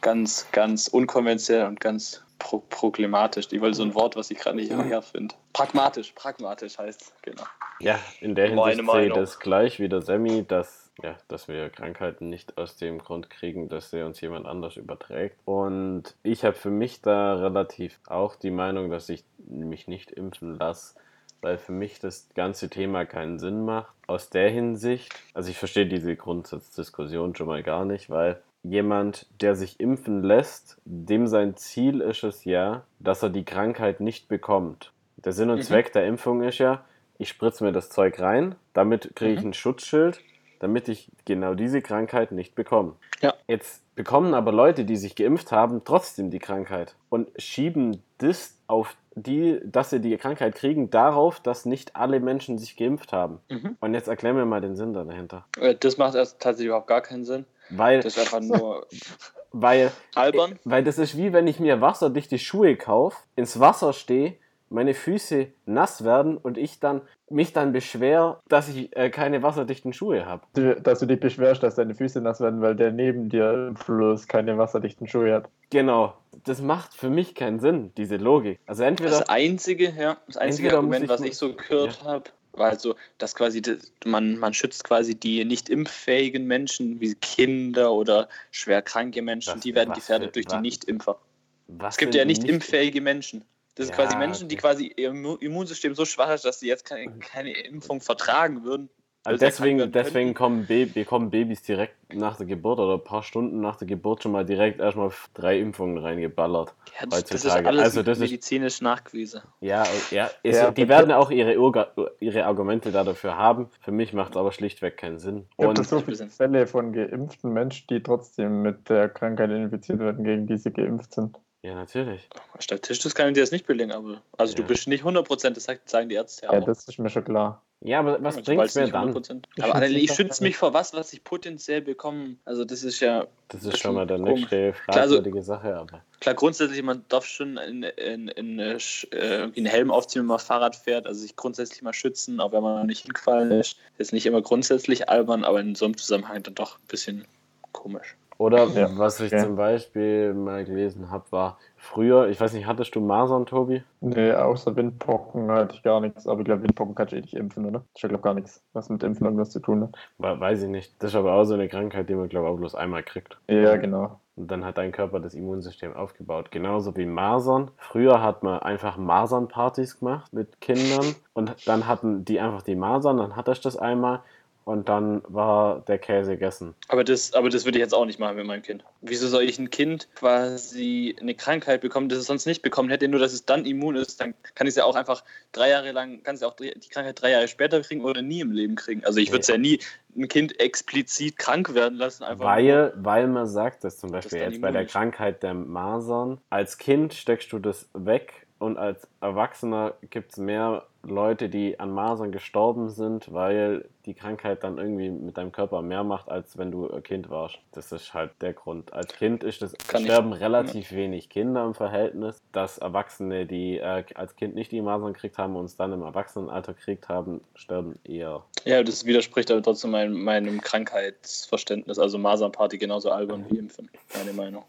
ganz, ganz unkonventionell und ganz pro problematisch. Ich wollte so ein Wort, was ich gerade nicht her finde. Pragmatisch, pragmatisch heißt genau. Ja, in der Hinsicht sehe ich Meinung. das gleich wie der Sammy, dass, ja, dass wir Krankheiten nicht aus dem Grund kriegen, dass sie uns jemand anders überträgt. Und ich habe für mich da relativ auch die Meinung, dass ich mich nicht impfen lasse, weil für mich das ganze Thema keinen Sinn macht. Aus der Hinsicht, also ich verstehe diese Grundsatzdiskussion schon mal gar nicht, weil jemand, der sich impfen lässt, dem sein Ziel ist es ja, dass er die Krankheit nicht bekommt. Der Sinn und Mhm. Zweck der Impfung ist ja, ich spritze mir das Zeug rein, damit kriege ich Mhm. ein Schutzschild, damit ich genau diese Krankheit nicht bekomme. Ja. Jetzt bekommen aber Leute, die sich geimpft haben, trotzdem die Krankheit und schieben das auf die, dass sie die Krankheit kriegen, darauf, dass nicht alle Menschen sich geimpft haben. Mhm. Und jetzt erklär mir mal den Sinn da dahinter. Äh, Das macht erst tatsächlich überhaupt gar keinen Sinn. Weil, Das ist einfach nur weil, albern. weil das ist wie wenn ich mir wasserdichte Schuhe kaufe, ins Wasser stehe, meine Füße nass werden und ich dann mich dann beschwer, dass ich äh, keine wasserdichten Schuhe habe. Dass du dich beschwerst, dass deine Füße nass werden, weil der neben dir im Fluss keine wasserdichten Schuhe hat. Genau. Das macht für mich keinen Sinn, diese Logik. Also entweder Das einzige, ja, das einzige Argument, ich was ich so gehört habe, war so, dass quasi das, man, man schützt quasi die nicht impffähigen Menschen, wie Kinder oder schwer kranke Menschen, Was- die werden gefährdet für- durch die was- Nicht-Impfer. was Es gibt ja nicht nicht- impffähige Menschen. Das sind Ja, quasi Menschen, die okay. quasi ihr Immu- Immunsystem so schwach ist, dass sie jetzt keine, keine Impfung vertragen würden. Also deswegen, deswegen kommen bekommen Babys direkt nach der Geburt oder ein paar Stunden nach der Geburt schon mal direkt erstmal drei Impfungen reingeballert. Ja, das, das ist heutzutage. alles Also das ist- medizinisch nachgewiesen. Ja, ja, es, Ja, die werden auch ihre, Urga, ihre Argumente da dafür haben. Für mich macht es aber schlichtweg keinen Sinn. Gibt Und es so viele Fälle von geimpften Menschen, die trotzdem mit der Krankheit infiziert werden, gegen die sie geimpft sind? Ja, natürlich. Statistisch kann ich dir das nicht belegen, aber also du Ja. bist nicht 100%, das sagen die Ärzte ja Ja, auch. das ist mir schon klar. Ja, aber was Ja, du bringt mir dann? 100%. Ich Aber ich mich schütze mich vor was, was ich potenziell bekomme. Also das ist ja Das ist schon mal der nächste Klar, also- fragwürdige Sache, aber. klar grundsätzlich, man darf schon in, in, in, äh, äh, Helm aufziehen, wenn man Fahrrad fährt, also sich grundsätzlich mal schützen, auch wenn man noch nicht hingefallen ist. Ist nicht immer grundsätzlich albern, aber in so einem Zusammenhang dann doch ein bisschen komisch. Oder Ja, was ich okay. zum Beispiel mal gelesen habe, war früher, ich weiß nicht, hattest du Masern, Tobi? Nee, außer Windpocken hatte ich gar nichts. Aber ich glaube, Windpocken kannst du eh nicht impfen, oder? Ich glaube gar nichts, was mit Impfen irgendwas zu tun hat. We- Weiß ich nicht. Das ist aber auch so eine Krankheit, die man, glaube ich, auch bloß einmal kriegt. Ja, genau. Und dann hat dein Körper das Immunsystem aufgebaut. Genauso wie Masern. Früher hat man einfach Masernpartys gemacht mit Kindern und dann hatten die einfach die Masern, dann hatte ich das einmal und dann war der Käse gegessen. Aber das, aber das würde ich jetzt auch nicht machen mit meinem Kind. Wieso soll ich ein Kind quasi eine Krankheit bekommen, das es sonst nicht bekommen hätte, nur dass es dann immun ist? Dann kann ich es ja auch einfach drei Jahre lang, kann es ja auch die Krankheit drei Jahre später kriegen oder nie im Leben kriegen. Also ich würde es ja nie ein Kind explizit krank werden lassen, einfach nur- Weil, weil man sagt, dass zum Beispiel dann jetzt bei der. Krankheit der Masern, als Kind steckst du das weg und als Erwachsener gibt es mehr Leute, die an Masern gestorben sind, weil die Krankheit dann irgendwie mit deinem Körper mehr macht, als wenn du ein Kind warst. Das ist halt der Grund. Als Kind ist das, Kann ich- sterben relativ wenig Kinder im Verhältnis, dass Erwachsene, die äh, als Kind nicht die Masern gekriegt haben und es dann im Erwachsenenalter gekriegt haben, sterben eher. Ja, das widerspricht aber trotzdem mein, meinem Krankheitsverständnis. Also Masernparty genauso albern wie Impfen, meine Meinung.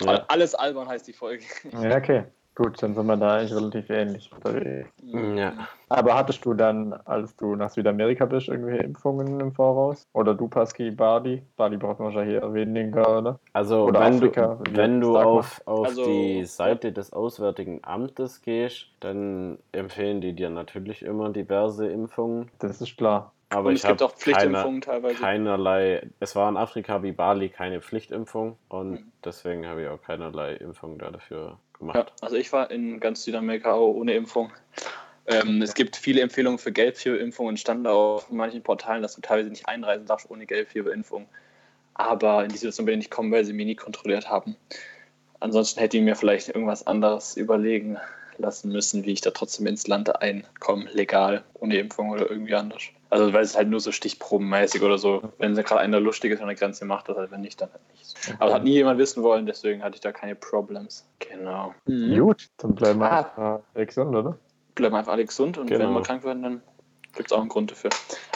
Ja. Alles albern heißt die Folge. Ja, okay. Gut, dann sind wir da eigentlich relativ ähnlich. unterwegs. ja. Aber hattest du dann, als du nach Südamerika bist, irgendwelche Impfungen im Voraus? Oder du, Paski, Bali? Bali braucht man wahrscheinlich eher weniger, oder? Also Oder wenn Afrika, du, wenn du auf, auf Also- die Seite des Auswärtigen Amtes gehst, dann empfehlen die dir natürlich immer diverse Impfungen. Das ist klar. Aber Und ich es gibt habe auch Pflichtimpfungen teilweise. keinerlei, es war in Afrika wie Bali keine Pflichtimpfung und Mhm. deswegen habe ich auch keinerlei Impfung da dafür Ja, gemacht. also ich war in ganz Südamerika auch ohne Impfung. Ähm, es gibt viele Empfehlungen für Gelbfieberimpfungen. Stand auf manchen Portalen, dass du teilweise nicht einreisen darfst ohne Gelbfieberimpfung. Aber in die Situation bin ich nicht gekommen, weil sie mich nie kontrolliert haben. Ansonsten hätte ich mir vielleicht irgendwas anderes überlegen lassen müssen, wie ich da trotzdem ins Land einkomme, legal, ohne Impfung oder irgendwie anders. Also weil es halt nur so stichprobenmäßig oder so, wenn sie gerade einer Lustiges an der Grenze macht, das halt, wenn nicht, dann halt nicht. Aber hat nie jemand wissen wollen, deswegen hatte ich da keine Problems. Genau. Gut, dann bleiben wir Ah. einfach gesund, oder? bleiben einfach alle gesund und Genau. wenn wir krank werden, dann gibt es auch einen Grund dafür.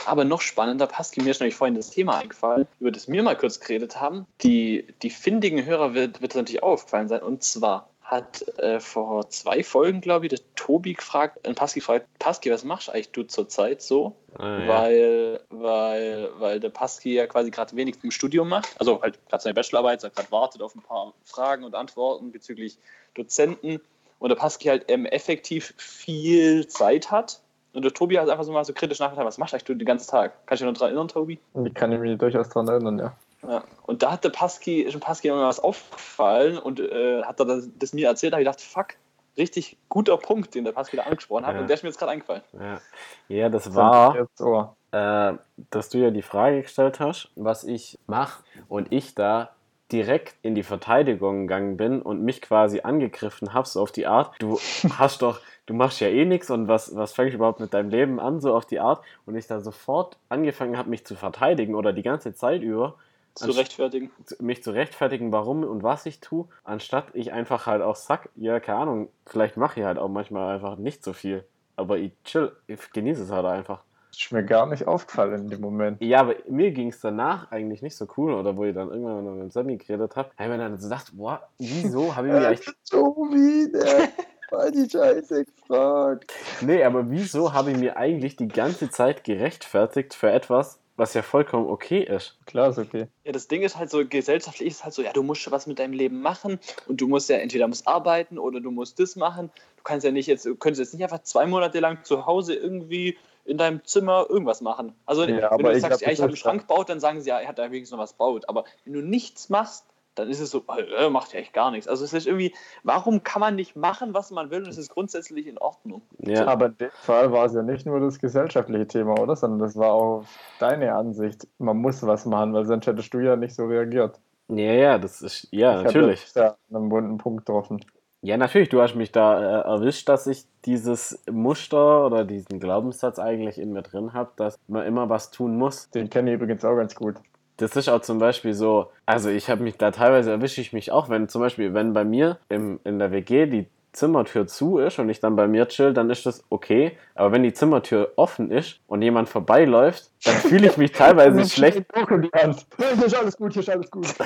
Aber noch spannender, Pascal, mir ist nämlich vorhin das Thema eingefallen, über das wir mal kurz geredet haben. Die, die findigen Hörer wird, wird das natürlich auch aufgefallen sein. Und zwar hat äh, vor zwei Folgen, glaube ich, der Tobi gefragt, äh, Paski gefragt, Paski, was machst eigentlich du zurzeit so? Ah, ja. weil, weil, weil der Paski ja quasi gerade wenig im Studium macht, also halt gerade seine Bachelorarbeit, so gerade wartet auf ein paar Fragen und Antworten bezüglich Dozenten und der Paski halt ähm, effektiv viel Zeit hat. Und der Tobi hat einfach so mal so kritisch nachgedacht, was machst du eigentlich du den ganzen Tag? Kannst du dich noch daran erinnern, Tobi? Ich kann mich durchaus daran erinnern, ja. Ja. Und da hat der Paski, ist dem Paski irgendwas aufgefallen und äh, hat er das, das mir erzählt, da habe ich gedacht, fuck, richtig guter Punkt, den der Paski da angesprochen hat Ja. und der ist mir jetzt gerade eingefallen. Ja, ja das Das war. Ohr. äh, dass du ja die Frage gestellt hast, was ich mache und ich da direkt in die Verteidigung gegangen bin und mich quasi angegriffen habe, so auf die Art, du hast doch, du machst ja eh nichts und was, was fängst du überhaupt mit deinem Leben an, so auf die Art und ich da sofort angefangen habe, mich zu verteidigen oder die ganze Zeit über Zu rechtfertigen. mich zu rechtfertigen, warum und was ich tue, anstatt ich einfach halt auch sag, ja, keine Ahnung, vielleicht mache ich halt auch manchmal einfach nicht so viel, aber ich chill, ich genieße es halt einfach. Das ist mir gar nicht aufgefallen in dem Moment. Ja, aber mir ging es danach eigentlich nicht so cool, oder wo ich dann irgendwann noch mit Sammy geredet habe, habe ich mir dann so gedacht, boah, wieso habe ich mir eigentlich, Tobi, der war die Scheiße gefragt. nee, aber wieso habe ich mir eigentlich die ganze Zeit gerechtfertigt für etwas, was ja vollkommen okay ist? Klar, ist okay. Ja, das Ding ist halt so, gesellschaftlich ist es halt so, ja, du musst schon was mit deinem Leben machen und du musst ja entweder musst arbeiten oder du musst das machen. Du kannst ja nicht jetzt, du könntest jetzt nicht einfach zwei Monate lang zu Hause irgendwie in deinem Zimmer irgendwas machen. Also Ja, wenn du sagst, glaub, ja, ich habe einen Schrank gebaut, dann sagen sie, ja, er hat da wenigstens noch was gebaut. Aber wenn du nichts machst, dann ist es so, äh, macht ja echt gar nichts. Also es ist irgendwie, warum kann man nicht machen, was man will und es ist grundsätzlich in Ordnung? Ja, Aber in dem Fall war es ja nicht nur das gesellschaftliche Thema, oder? Sondern das war auch deine Ansicht. Man muss was machen, weil sonst hättest du ja nicht so reagiert. ja, ja, das ist, ja, Ich natürlich. hatte Ja, einen wunden Punkt getroffen. Ja, natürlich, du hast mich da äh, erwischt, dass ich dieses Muster oder diesen Glaubenssatz eigentlich in mir drin habe, dass man immer was tun muss. Den kenne ich übrigens auch ganz gut. Das ist auch zum Beispiel so, also ich habe mich da teilweise erwische ich mich auch, wenn zum Beispiel, wenn bei mir im, in der WG die Zimmertür zu ist und ich dann bei mir chill, dann ist das okay. Aber wenn die Zimmertür offen ist und jemand vorbeiläuft, dann fühle ich mich teilweise schlecht. Hier ist alles gut, hier ist alles gut.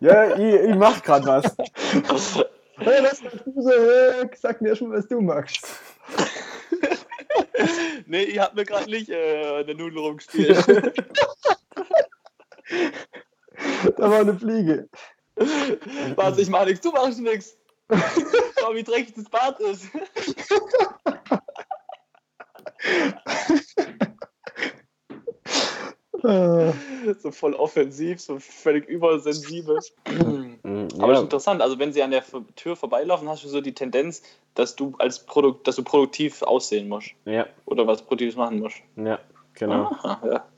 Ja, ich, ich mach grad was. Hey, lass deine Füße weg. Sag mir schon, was du magst. Nee, ihr habt mir gerade nicht äh, eine Nudel rumgespielt. Da war eine Fliege. Was, ich mach nichts, du machst nichts. Schau, wie dreckig das Bad ist. So voll offensiv, so völlig übersensibel. Mhm, Aber das ist Ja, interessant. Also wenn sie an der Tür vorbeilaufen, hast du so die Tendenz, dass du als Produkt, dass du produktiv aussehen musst ja, oder was Produktives machen musst. ja, genau. Aha, ja.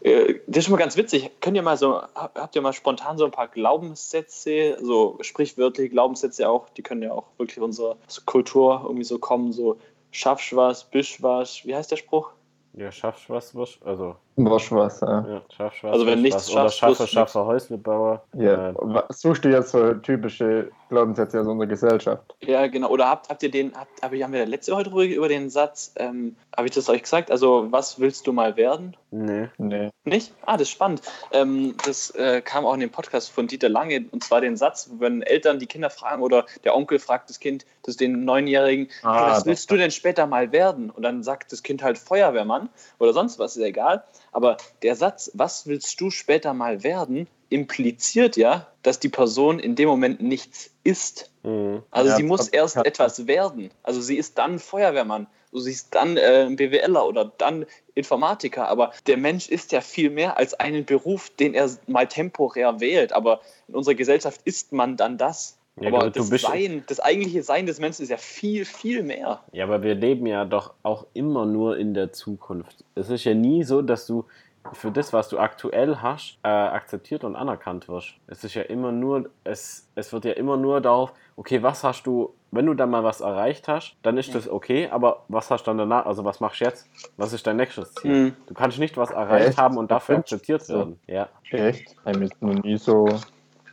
Äh, Das ist schon mal ganz witzig. Könnt ihr mal so, hab- habt ihr mal spontan so ein paar Glaubenssätze, so sprichwörtliche Glaubenssätze auch, die können ja auch wirklich unserer Kultur irgendwie so kommen, so schaffst was, bist was, wie heißt der Spruch? Ja, schaffst was, was, also, Wasch was, ja. was. Also wenn nichts was, Oder du schaffe, Häuslebauer. ja. Was Suchst du jetzt so typische Glaubenssätze aus unserer Gesellschaft? Ja, genau. Oder habt, habt ihr den, habt, aber haben wir letzte Woche drüber über den Satz, ähm, habe ich das euch gesagt? Also, was willst du mal werden? nee. Nee. Nicht? Ah, das ist spannend. Ähm, das äh, kam auch in dem Podcast von Dieter Lange, und zwar den Satz, wenn Eltern die Kinder fragen oder der Onkel fragt das Kind, das ist den Neunjährigen, Ah, was willst du denn später mal werden? Und dann sagt das Kind halt Feuerwehrmann oder sonst was, ist ja egal. Aber der Satz, was willst du später mal werden, impliziert ja, dass die Person in dem Moment nichts ist. Mhm. Also Ja, sie muss erst ja. etwas werden. Also sie ist dann Feuerwehrmann. Also sie ist dann äh, BWLer oder dann Informatiker. Aber der Mensch ist ja viel mehr als einen Beruf, den er mal temporär wählt. Aber in unserer Gesellschaft ist man dann das. Ja, aber du- du das bist- Sein, das eigentliche Sein des Menschen ist ja viel, viel mehr. Ja, aber wir leben ja doch auch immer nur in der Zukunft. Es ist ja nie so, dass du für das, was du aktuell hast, äh, akzeptiert und anerkannt wirst. Es ist ja immer nur, es, es wird ja immer nur darauf, okay, was hast du, wenn du dann mal was erreicht hast, dann ist das okay, aber was hast du dann danach, also was machst du jetzt? Was ist dein nächstes Ziel? Mhm. Du kannst nicht was erreicht Echt? haben und dafür akzeptiert werden. Ja. Echt? Ich jetzt noch nie so,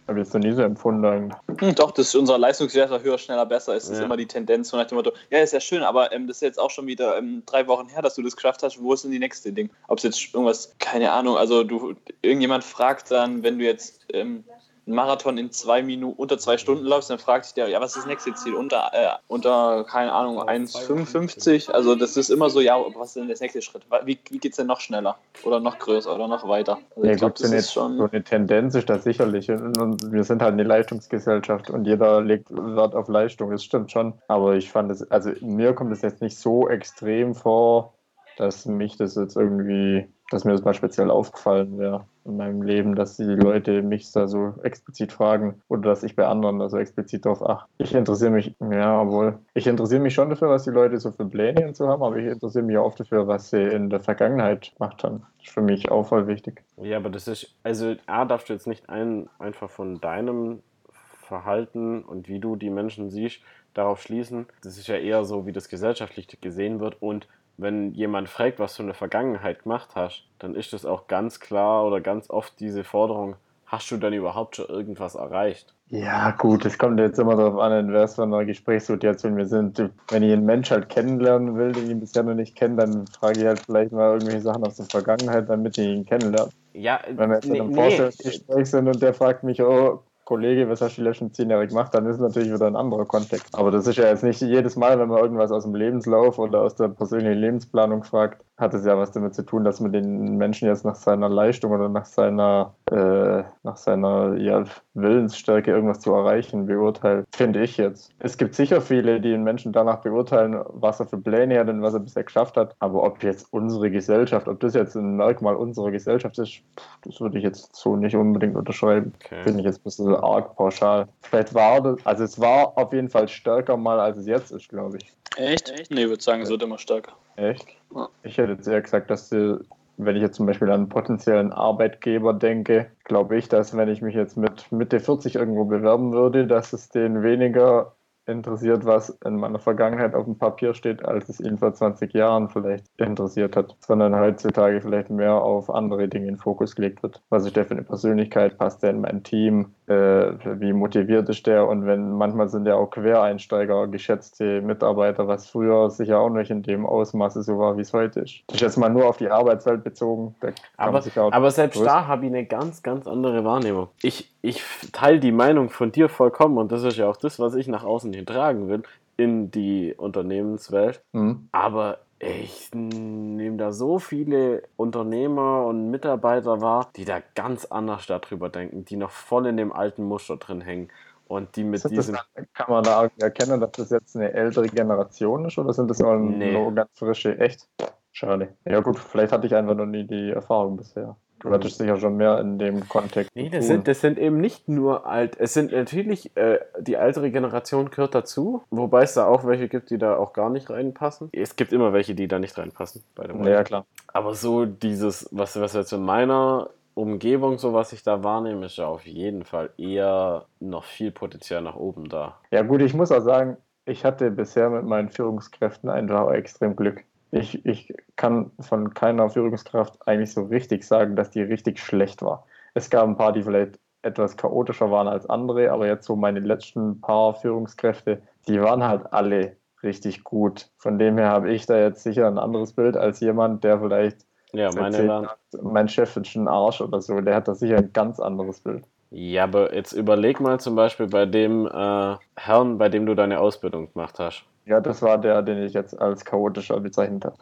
hab ich jetzt noch nie so empfunden eigentlich. Hm, doch, das ist unser Leistungswert höher, schneller, besser. Es ist Ja. immer die Tendenz von nach dem Motto, ja, ist ja schön, aber ähm, das ist jetzt auch schon wieder ähm, drei Wochen her, dass du das geschafft hast. Wo ist denn die nächste Ding? Ob es jetzt irgendwas, keine Ahnung, also du, irgendjemand fragt dann, wenn du jetzt, ähm, einen Marathon in zwei Minuten, unter zwei Stunden läufst, dann fragt sich der, ja, was ist das nächste Ziel? Unter, äh, unter keine Ahnung, 1,55? Also das ist immer so, ja, was ist denn der nächste Schritt? Wie, wie geht es denn noch schneller? Oder noch größer oder noch weiter? Also ja, ich glaube, das ist schon... So eine Tendenz ist das sicherlich. Und wir sind halt eine Leistungsgesellschaft und jeder legt Wert auf Leistung, das stimmt schon. Aber ich fand es, also mir kommt es jetzt nicht so extrem vor, dass mich das jetzt irgendwie, dass mir das mal speziell aufgefallen wäre in meinem Leben, dass die Leute mich da so explizit fragen oder dass ich bei anderen da so explizit drauf achte. Ich interessiere mich, ja, obwohl, ich interessiere mich schon dafür, was die Leute so für Pläne und so haben, aber ich interessiere mich auch dafür, was sie in der Vergangenheit gemacht haben. Das ist für mich auch voll wichtig. Ja, aber das ist, also A, darfst du jetzt nicht ein, einfach von deinem Verhalten und wie du die Menschen siehst, darauf schließen. Das ist ja eher so, wie das gesellschaftlich gesehen wird und wenn jemand fragt, was du in der Vergangenheit gemacht hast, dann ist das auch ganz klar oder ganz oft diese Forderung, hast du denn überhaupt schon irgendwas erreicht? Ja, gut, es kommt jetzt immer darauf an, in was für einer Gesprächssituation wir sind. Wenn ich einen Mensch halt kennenlernen will, den ich bisher noch nicht kenne, dann frage ich halt vielleicht mal irgendwelche Sachen aus der Vergangenheit, damit ich ihn kennenlerne. Ja, Wenn wir jetzt nee, in einem nee. Vorstellungsgespräch sind und der fragt mich, oh, Kollege, was hast du die letzten zehn Jahre gemacht, dann ist es natürlich wieder ein anderer Kontext. Aber das ist ja jetzt nicht jedes Mal, wenn man irgendwas aus dem Lebenslauf oder aus der persönlichen Lebensplanung fragt, hat es ja was damit zu tun, dass man den Menschen jetzt nach seiner Leistung oder nach seiner, äh, nach seiner ja, Willensstärke irgendwas zu erreichen beurteilt, finde ich jetzt. Es gibt sicher viele, die den Menschen danach beurteilen, was er für Pläne hat und was er bisher geschafft hat. Aber ob jetzt unsere Gesellschaft, ob das jetzt ein Merkmal unserer Gesellschaft ist, das würde ich jetzt so nicht unbedingt unterschreiben. Okay. Finde ich jetzt ein bisschen arg pauschal. Vielleicht war das, also es war auf jeden Fall stärker mal, als es jetzt ist, glaube ich. Echt? Echt? Nee, ich würde sagen, es wird immer stärker. Echt? Ja. Ich hätte jetzt eher gesagt, dass die, wenn ich jetzt zum Beispiel an einen potenziellen Arbeitgeber denke, glaube ich, dass wenn ich mich jetzt mit Mitte 40 irgendwo bewerben würde, dass es den weniger interessiert, was in meiner Vergangenheit auf dem Papier steht, als es ihn vor 20 Jahren vielleicht interessiert hat, sondern heutzutage vielleicht mehr auf andere Dinge in Fokus gelegt wird. Was ist der für eine Persönlichkeit? Passt der in mein Team? Äh, wie motiviert ist der? Und wenn manchmal sind ja auch Quereinsteiger geschätzte Mitarbeiter, was früher sicher auch nicht in dem Ausmaße so war, wie es heute ist. Das ist jetzt mal nur auf die Arbeitswelt bezogen. aber, aber selbst da habe ich eine ganz, ganz andere Wahrnehmung. Ich, ich teile die Meinung von dir vollkommen und das ist ja auch das, was ich nach außen hin tragen will in die Unternehmenswelt. Mhm. Aber ich nehme da so viele Unternehmer und Mitarbeiter wahr, die da ganz anders darüber denken, die noch voll in dem alten Muster drin hängen. Und die mit diesem. Kann man da erkennen, dass das jetzt eine ältere Generation ist oder sind das nur, nee. nur ganz frische? Echt? Schade. Ja, gut, vielleicht hatte ich einfach noch nie die Erfahrung bisher. Du hattest sicher schon mehr in dem Kontext. Nee, das sind, das sind eben nicht nur alt. Es sind natürlich, äh, die ältere Generation gehört dazu, wobei es da auch welche gibt, die da auch gar nicht reinpassen. Es gibt immer welche, die da nicht reinpassen. Bei dem ja, klar. Aber so dieses, was, was jetzt in meiner Umgebung, so was ich da wahrnehme, ist ja auf jeden Fall eher noch viel Potenzial nach oben da. Ja, gut, ich muss auch sagen, ich hatte bisher mit meinen Führungskräften einfach extrem Glück ich, ich kann von keiner Führungskraft eigentlich so richtig sagen, dass die richtig schlecht war. Es gab ein paar, die vielleicht etwas chaotischer waren als andere, aber jetzt so meine letzten paar Führungskräfte, die waren halt alle richtig gut. Von dem her habe ich da jetzt sicher ein anderes Bild als jemand, der vielleicht ja, waren... mein Chef ist ein Arsch oder so, der hat da sicher ein ganz anderes Bild. Ja, aber jetzt überleg mal zum Beispiel bei dem äh, Herrn, bei dem du deine Ausbildung gemacht hast. Ja, das war der, den ich jetzt als chaotischer bezeichnet habe.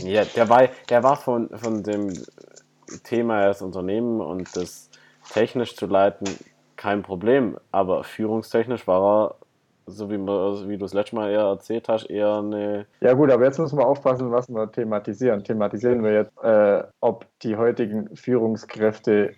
Ja, der war, der war von, von dem Thema das Unternehmen und das technisch zu leiten kein Problem, aber führungstechnisch war er, so wie, wie du es letztes Mal eher erzählt hast, eher eine. Ja, gut, aber jetzt müssen wir aufpassen, was wir thematisieren. Thematisieren wir jetzt, äh, ob die heutigen Führungskräfte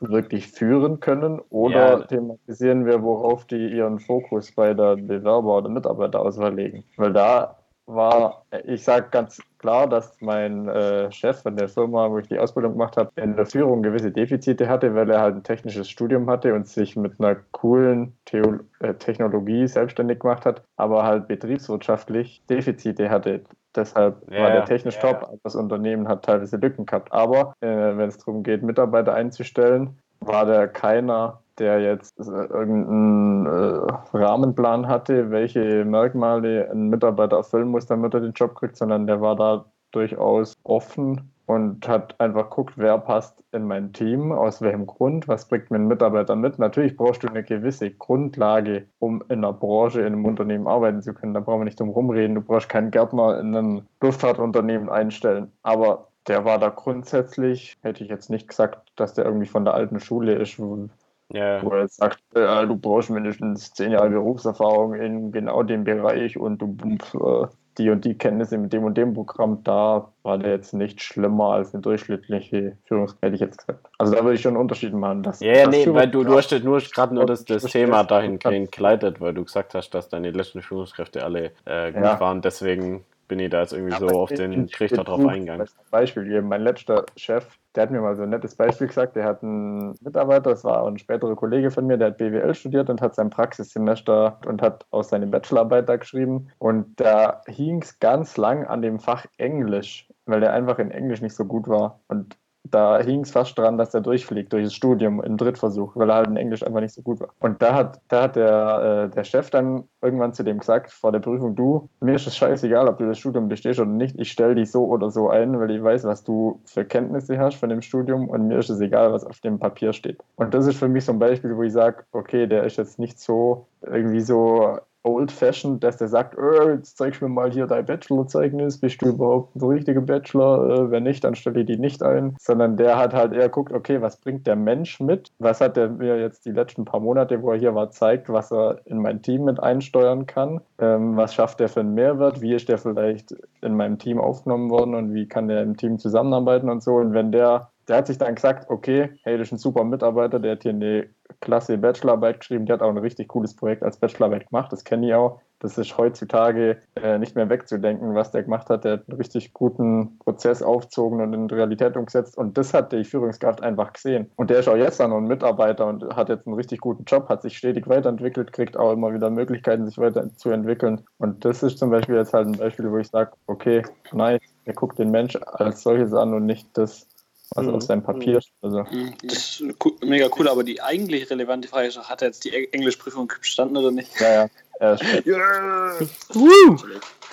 wirklich führen können oder ja. thematisieren wir, worauf die ihren Fokus bei der Bewerber- oder Mitarbeiterauswahl legen? Weil da war, ich sage ganz klar, dass mein äh, Chef von der Firma, wo ich die Ausbildung gemacht habe, in der Führung gewisse Defizite hatte, weil er halt ein technisches Studium hatte und sich mit einer coolen Theo äh, Technologie selbstständig gemacht hat, aber halt betriebswirtschaftlich Defizite hatte. Deshalb ja, war der technisch ja. top, aber das Unternehmen hat teilweise Lücken gehabt. Aber äh, wenn es darum geht, Mitarbeiter einzustellen, war der keiner, der jetzt äh, irgendeinen äh, Rahmenplan hatte, welche Merkmale ein Mitarbeiter erfüllen muss, damit er den Job kriegt, sondern der war da durchaus offen und hat einfach geguckt, wer passt in mein Team, aus welchem Grund, was bringt mir ein Mitarbeiter mit. Natürlich brauchst du eine gewisse Grundlage, um in einer Branche, in einem Unternehmen arbeiten zu können. Da brauchen wir nicht drum rumreden. Du brauchst keinen Gärtner in ein Luftfahrtunternehmen einstellen. Aber der war da grundsätzlich, hätte ich jetzt nicht gesagt, dass der irgendwie von der alten Schule ist, wo, ja. wo er jetzt sagt, äh, du brauchst mindestens zehn Jahre Berufserfahrung in genau dem Bereich und du äh, die und die Kenntnisse mit dem und dem Programm, da war der jetzt nicht schlimmer als eine durchschnittliche Führungskraft, hätte ich jetzt gesagt. Also da würde ich schon einen Unterschied machen. Dass, ja, ja nee, weil du, du hast nur gerade nur das, das Thema dahingehend geleitet, weil du gesagt hast, dass deine letzten Führungskräfte alle äh, gut ja. waren. Deswegen bin ich da jetzt irgendwie ja, so auf den Trichter drauf eingegangen. Beispiel geben. Mein letzter Chef, der hat mir mal so ein nettes Beispiel gesagt. Der hat einen Mitarbeiter, das war ein späterer Kollege von mir, der hat BWL studiert und hat sein Praxissemester und hat aus seine Bachelorarbeit da geschrieben. Und da hing es ganz lang an dem Fach Englisch, weil der einfach in Englisch nicht so gut war. Und da hing es fast dran, dass er durchfliegt durch das Studium im Drittversuch, weil er halt in Englisch einfach nicht so gut war. Und da hat, da hat der, äh, der Chef dann irgendwann zu dem gesagt, vor der Prüfung, du, mir ist es scheißegal, ob du das Studium bestehst oder nicht, ich stelle dich so oder so ein, weil ich weiß, was du für Kenntnisse hast von dem Studium und mir ist es egal, was auf dem Papier steht. Und das ist für mich so ein Beispiel, wo ich sage, okay, der ist jetzt nicht so irgendwie so old-fashioned, dass der sagt, oh, jetzt zeigst du mir mal hier dein Bachelorzeugnis, bist du überhaupt ein richtiger Bachelor? Äh, wenn nicht, dann stelle ich die nicht ein. Sondern der hat halt eher guckt, okay, was bringt der Mensch mit? Was hat der mir jetzt die letzten paar Monate, wo er hier war, zeigt, was er in mein Team mit einsteuern kann? Ähm, was schafft der für einen Mehrwert? Wie ist der vielleicht in meinem Team aufgenommen worden und wie kann der im Team zusammenarbeiten und so? Und wenn der der hat sich dann gesagt, okay, hey, das ist ein super Mitarbeiter, der hat hier eine klasse Bachelorarbeit geschrieben, der hat auch ein richtig cooles Projekt als Bachelorarbeit gemacht, das kenne ich auch. Das ist heutzutage äh, nicht mehr wegzudenken, was der gemacht hat. Der hat einen richtig guten Prozess aufgezogen und in Realität umgesetzt. Und das hat die Führungskraft einfach gesehen. Und der ist auch jetzt dann noch ein Mitarbeiter und hat jetzt einen richtig guten Job, hat sich stetig weiterentwickelt, kriegt auch immer wieder Möglichkeiten, sich weiterzuentwickeln. Und das ist zum Beispiel jetzt halt ein Beispiel, wo ich sage, okay, nice, er guckt den Mensch als solches an und nicht das, was mhm. auf seinem Papier steht. Also. Mhm. Das ist mega cool, aber die eigentlich relevante Frage ist, hat er jetzt die Englischprüfung bestanden oder nicht? Ja, ja. ja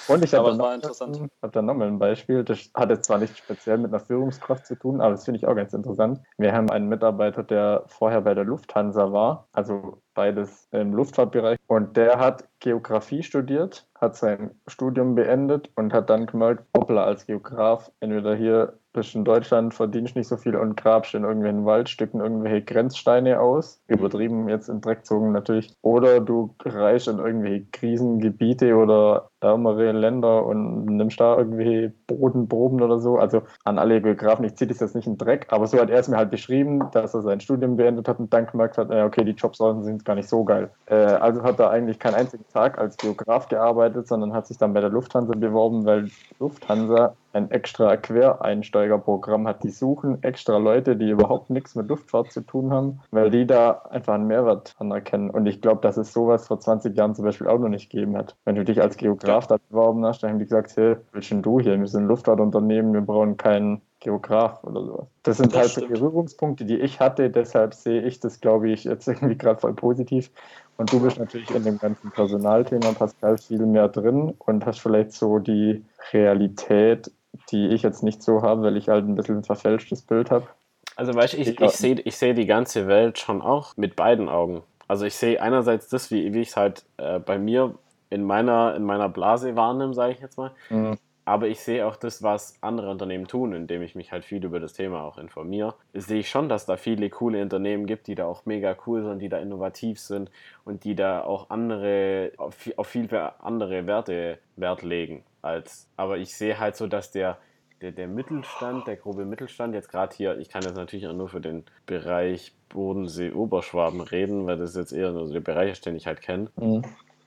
und ich habe dann, hab dann nochmal ein Beispiel, das hat jetzt zwar nicht speziell mit einer Führungskraft zu tun, aber das finde ich auch ganz interessant. Wir haben einen Mitarbeiter, der vorher bei der Lufthansa war, also beides im Luftfahrtbereich, und der hat Geografie studiert, hat sein Studium beendet und hat dann gemerkt, hoppla, als Geograf, entweder hier bist in Deutschland, verdienst nicht so viel und grabst in irgendwelchen Waldstücken irgendwelche Grenzsteine aus. Übertrieben jetzt in Dreckzogen natürlich. Oder du reist in irgendwelche Krisengebiete oder ärmere Länder und nimmst da irgendwie Bodenproben oder so. Also an alle Geografen, ich ziehe das jetzt nicht in Dreck, aber so hat er es mir halt beschrieben, dass er sein Studium beendet hat und dann gemerkt hat, okay, die Jobsorten sind gar nicht so geil. Äh, also hat er eigentlich keinen einzigen Tag als Geograf gearbeitet, sondern hat sich dann bei der Lufthansa beworben, weil Lufthansa ein extra Quereinsteigerprogramm hat. Die suchen extra Leute, die überhaupt nichts mit Luftfahrt zu tun haben, weil die da einfach einen Mehrwert anerkennen. Und ich glaube, dass es sowas vor 20 Jahren zum Beispiel auch noch nicht gegeben hat. Wenn du dich als Geograf da beworben hast, dann haben die gesagt, hey, willst denn du hier? Wir sind ein Luftfahrtunternehmen, wir brauchen keinen Geograf oder sowas. Das sind das halt stimmt. so Berührungspunkte, die ich hatte, deshalb sehe ich das, glaube ich, jetzt irgendwie gerade voll positiv. Und du bist natürlich in dem ganzen Personalthema, Pascal, viel mehr drin und hast vielleicht so die Realität die ich jetzt nicht so habe, weil ich halt ein bisschen ein verfälschtes Bild habe. Also weißt du, ich, ich sehe ich seh die ganze Welt schon auch mit beiden Augen. Also ich sehe einerseits das, wie, wie ich es halt äh, bei mir in meiner, in meiner Blase wahrnehme, sage ich jetzt mal. Mhm. Aber ich sehe auch das, was andere Unternehmen tun, indem ich mich halt viel über das Thema auch informiere. Sehe ich schon, dass da viele coole Unternehmen gibt, die da auch mega cool sind, die da innovativ sind und die da auch andere, auf, auf viel andere Werte Wert legen als, aber ich sehe halt so, dass der, der, der Mittelstand, der grobe Mittelstand, jetzt gerade hier, ich kann jetzt natürlich auch nur für den Bereich Bodensee-Oberschwaben reden, weil das jetzt eher nur so der Bereich ist, den ich halt kenne. Mhm.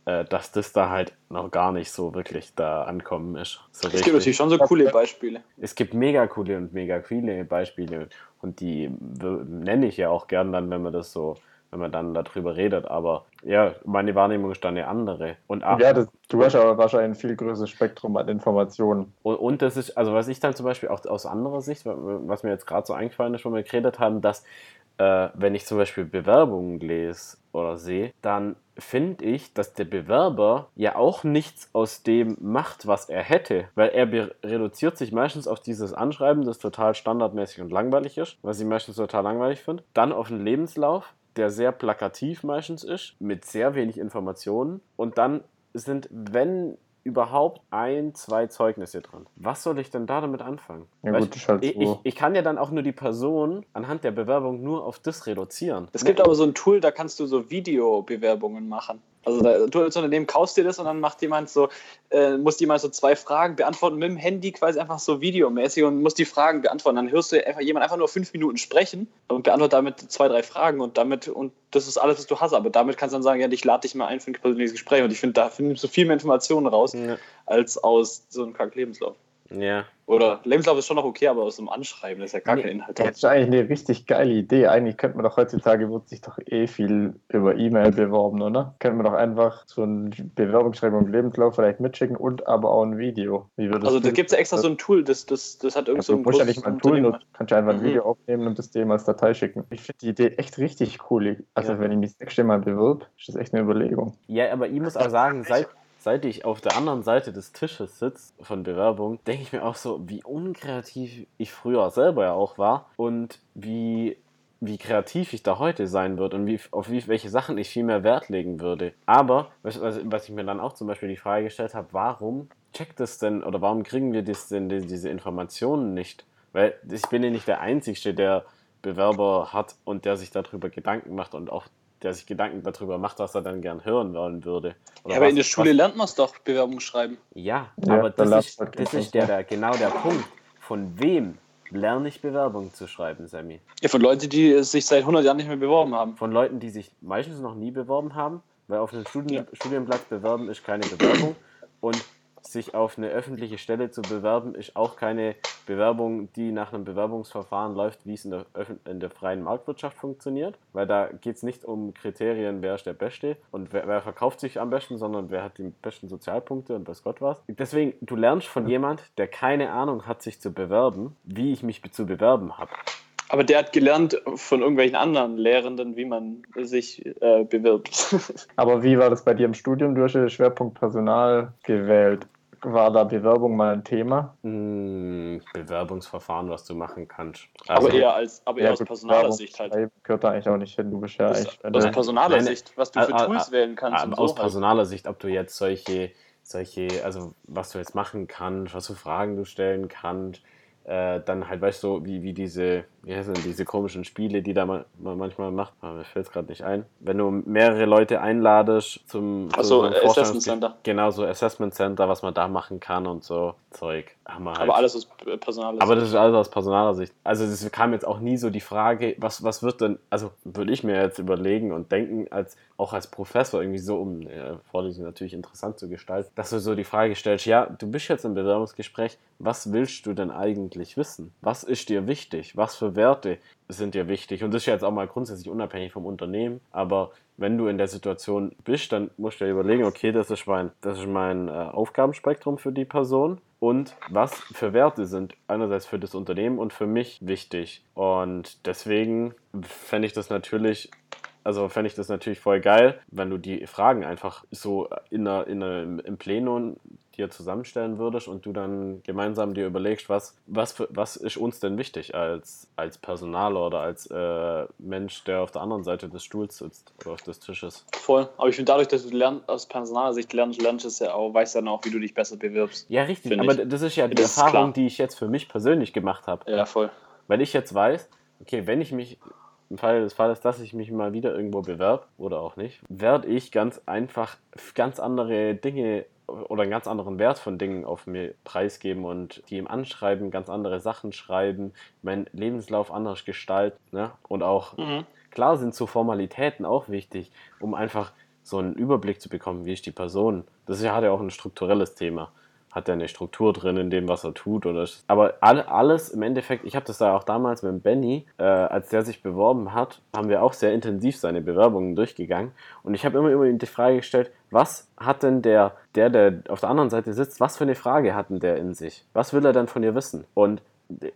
Äh, dass das da halt noch gar nicht so wirklich da ankommen ist. So es gibt natürlich schon so coole Beispiele. Es gibt mega coole und mega viele Beispiele und die nenne ich ja auch gern dann, wenn man das so wenn man dann darüber redet. Aber ja, meine Wahrnehmung ist dann eine andere. Und ach, ja, das, du hast aber wahrscheinlich ein viel größeres Spektrum an Informationen. Und, und, das ist, also was ich dann zum Beispiel auch aus anderer Sicht, was mir jetzt gerade so eingefallen ist, wo wir geredet haben, dass äh, wenn ich zum Beispiel Bewerbungen lese oder sehe, dann finde ich, dass der Bewerber ja auch nichts aus dem macht, was er hätte. Weil er reduziert sich meistens auf dieses Anschreiben, das total standardmäßig und langweilig ist, was ich meistens total langweilig finde. Dann auf den Lebenslauf, der sehr plakativ meistens ist, mit sehr wenig Informationen. Und dann sind, wenn überhaupt ein, zwei Zeugnisse dran. Was soll ich denn da damit anfangen? Ja, gut, ich, halt so. ich, ich, kann ja dann auch nur die Person anhand der Bewerbung nur auf das reduzieren. Es gibt aber so ein Tool, da kannst du so Videobewerbungen machen. Also da, du als Unternehmen kaufst dir das und dann macht jemand so, äh, muss jemand so zwei Fragen beantworten mit dem Handy quasi einfach so videomäßig und muss die Fragen beantworten. Dann hörst du einfach jemand einfach nur fünf Minuten sprechen und beantwortet damit zwei, drei Fragen und damit, und das ist alles, was du hast. Aber damit kannst du dann sagen, ja, ich lade dich mal ein für ein persönliches Gespräch. Und ich finde, da findest du viel mehr Informationen raus, ja. als aus so einem kack Lebenslauf. Ja. Oder Lebenslauf ist schon noch okay, aber aus dem Anschreiben ist ja gar nee, kein Inhalt. Das ist eigentlich eine richtig geile Idee. Eigentlich könnte man doch heutzutage, wird sich doch eh viel über E-Mail beworben, oder? Könnte man doch einfach so ein Bewerbungsschreiben und Lebenslauf vielleicht mitschicken und aber auch ein Video. also da gibt es ja extra so ein Tool, das, das, das hat irgendwie also, so ein Du musst ja nicht mal ein Tool nutzen, kannst du einfach ein mhm. Video aufnehmen und das dem als Datei schicken. Ich finde die Idee echt richtig cool. Also ja. wenn ich mich das nächste Mal bewirb, ist das echt eine Überlegung. Ja, aber ich muss auch sagen, seit seit ich auf der anderen Seite des Tisches sitze von Bewerbung, denke ich mir auch so, wie unkreativ ich früher selber ja auch war und wie wie kreativ ich da heute sein würde und wie, auf wie, welche Sachen ich viel mehr Wert legen würde. Aber, was, was ich mir dann auch zum Beispiel die Frage gestellt habe, warum checkt es denn oder warum kriegen wir das denn, diese Informationen nicht? Weil ich bin ja nicht der Einzige, der Bewerber hat und der sich darüber Gedanken macht und auch der sich Gedanken darüber macht, was er dann gern hören wollen würde. Oder ja, aber was, in der Schule was, lernt man es doch, Bewerbung schreiben. Ja, ja aber das ist, das ist der, der, genau der Punkt. Von wem lerne ich Bewerbungen zu schreiben, Sammy? Ja, von Leuten, die sich seit 100 Jahren nicht mehr beworben haben. Von Leuten, die sich meistens noch nie beworben haben, weil auf einem Studien, ja. Studienblatt bewerben ist keine Bewerbung. Und sich auf eine öffentliche Stelle zu bewerben, ist auch keine Bewerbung, die nach einem Bewerbungsverfahren läuft, wie es in der, in der freien Marktwirtschaft funktioniert. Weil da geht es nicht um Kriterien, wer ist der Beste und wer, wer, verkauft sich am besten, sondern wer hat die besten Sozialpunkte und weiß Gott was. Deswegen, du lernst von jemand, der keine Ahnung hat, sich zu bewerben, wie ich mich zu bewerben habe. Aber der hat gelernt von irgendwelchen anderen Lehrenden, wie man sich äh, bewirbt. Aber wie war das bei dir im Studium? Du hast den Schwerpunkt Personal gewählt. War da Bewerbung mal ein Thema? Hm, Bewerbungsverfahren, was du machen kannst. Also, aber eher als, aber eher aus personaler Sicht halt. Gehört da eigentlich auch nicht hin, du bist ja eigentlich. Aus personaler Sicht, was du für äh, Tools äh, wählen kannst. Äh, aus so personaler halt. Sicht, ob du jetzt solche, solche, also was du jetzt machen kannst, was für Fragen du stellen kannst, äh, dann halt, weißt du, wie, wie diese, wie heißen diese komischen Spiele, die da man, man manchmal macht, aber mir fällt es gerade nicht ein. Wenn du mehrere Leute einladest zum, Achso, so Assessment Center. Genau, so Assessment Center, was man da machen kann und so Zeug. Halt. Aber alles aus personaler Sicht. Aber das ist alles aus personaler Sicht. Also es kam jetzt auch nie so die Frage, was, was wird denn, also würde ich mir jetzt überlegen und denken, als auch als Professor irgendwie so, um äh, Vorlesung natürlich interessant zu gestalten, dass du so die Frage stellst, ja, du bist jetzt im Bewerbungsgespräch, was willst du denn eigentlich wissen? Was ist dir wichtig? Was für Werte sind dir wichtig? Und das ist ja jetzt auch mal grundsätzlich unabhängig vom Unternehmen, aber wenn du in der Situation bist, dann musst du dir überlegen, okay, das ist mein, das ist mein äh, Aufgabenspektrum für die Person und was für Werte sind einerseits für das Unternehmen und für mich wichtig. Und deswegen fände ich das natürlich also fände ich das natürlich voll geil, wenn du die Fragen einfach so in einer, in einer, im Plenum dir zusammenstellen würdest und du dann gemeinsam dir überlegst, was, was, für, was ist uns denn wichtig als, als Personaler oder als äh, Mensch, der auf der anderen Seite des Stuhls sitzt oder auf des Tisches. Voll. Aber ich finde, dadurch, dass du lernst, aus Personalersicht lernst, lernst du es ja auch, weißt dann auch, wie du dich besser bewirbst. Ja, richtig. Aber ich. das ist ja die das Erfahrung, die ich jetzt für mich persönlich gemacht habe. Ja, voll. Weil ich jetzt weiß, okay, wenn ich mich im Fall des Falles, dass ich mich mal wieder irgendwo bewerbe oder auch nicht, werde ich ganz einfach ganz andere Dinge oder einen ganz anderen Wert von Dingen auf mir preisgeben und die im Anschreiben ganz andere Sachen schreiben, meinen Lebenslauf anders gestalten. Ne? Und auch, mhm. klar sind so Formalitäten auch wichtig, um einfach so einen Überblick zu bekommen, wie ist die Person. Das ist ja auch ein strukturelles Thema hat er eine Struktur drin in dem, was er tut. Oder aber alles im Endeffekt, ich habe das da auch damals mit Benny, äh, als der sich beworben hat, haben wir auch sehr intensiv seine Bewerbungen durchgegangen. Und ich habe immer, immer die Frage gestellt, was hat denn der, der, der auf der anderen Seite sitzt, was für eine Frage hat denn der in sich? Was will er denn von ihr wissen? Und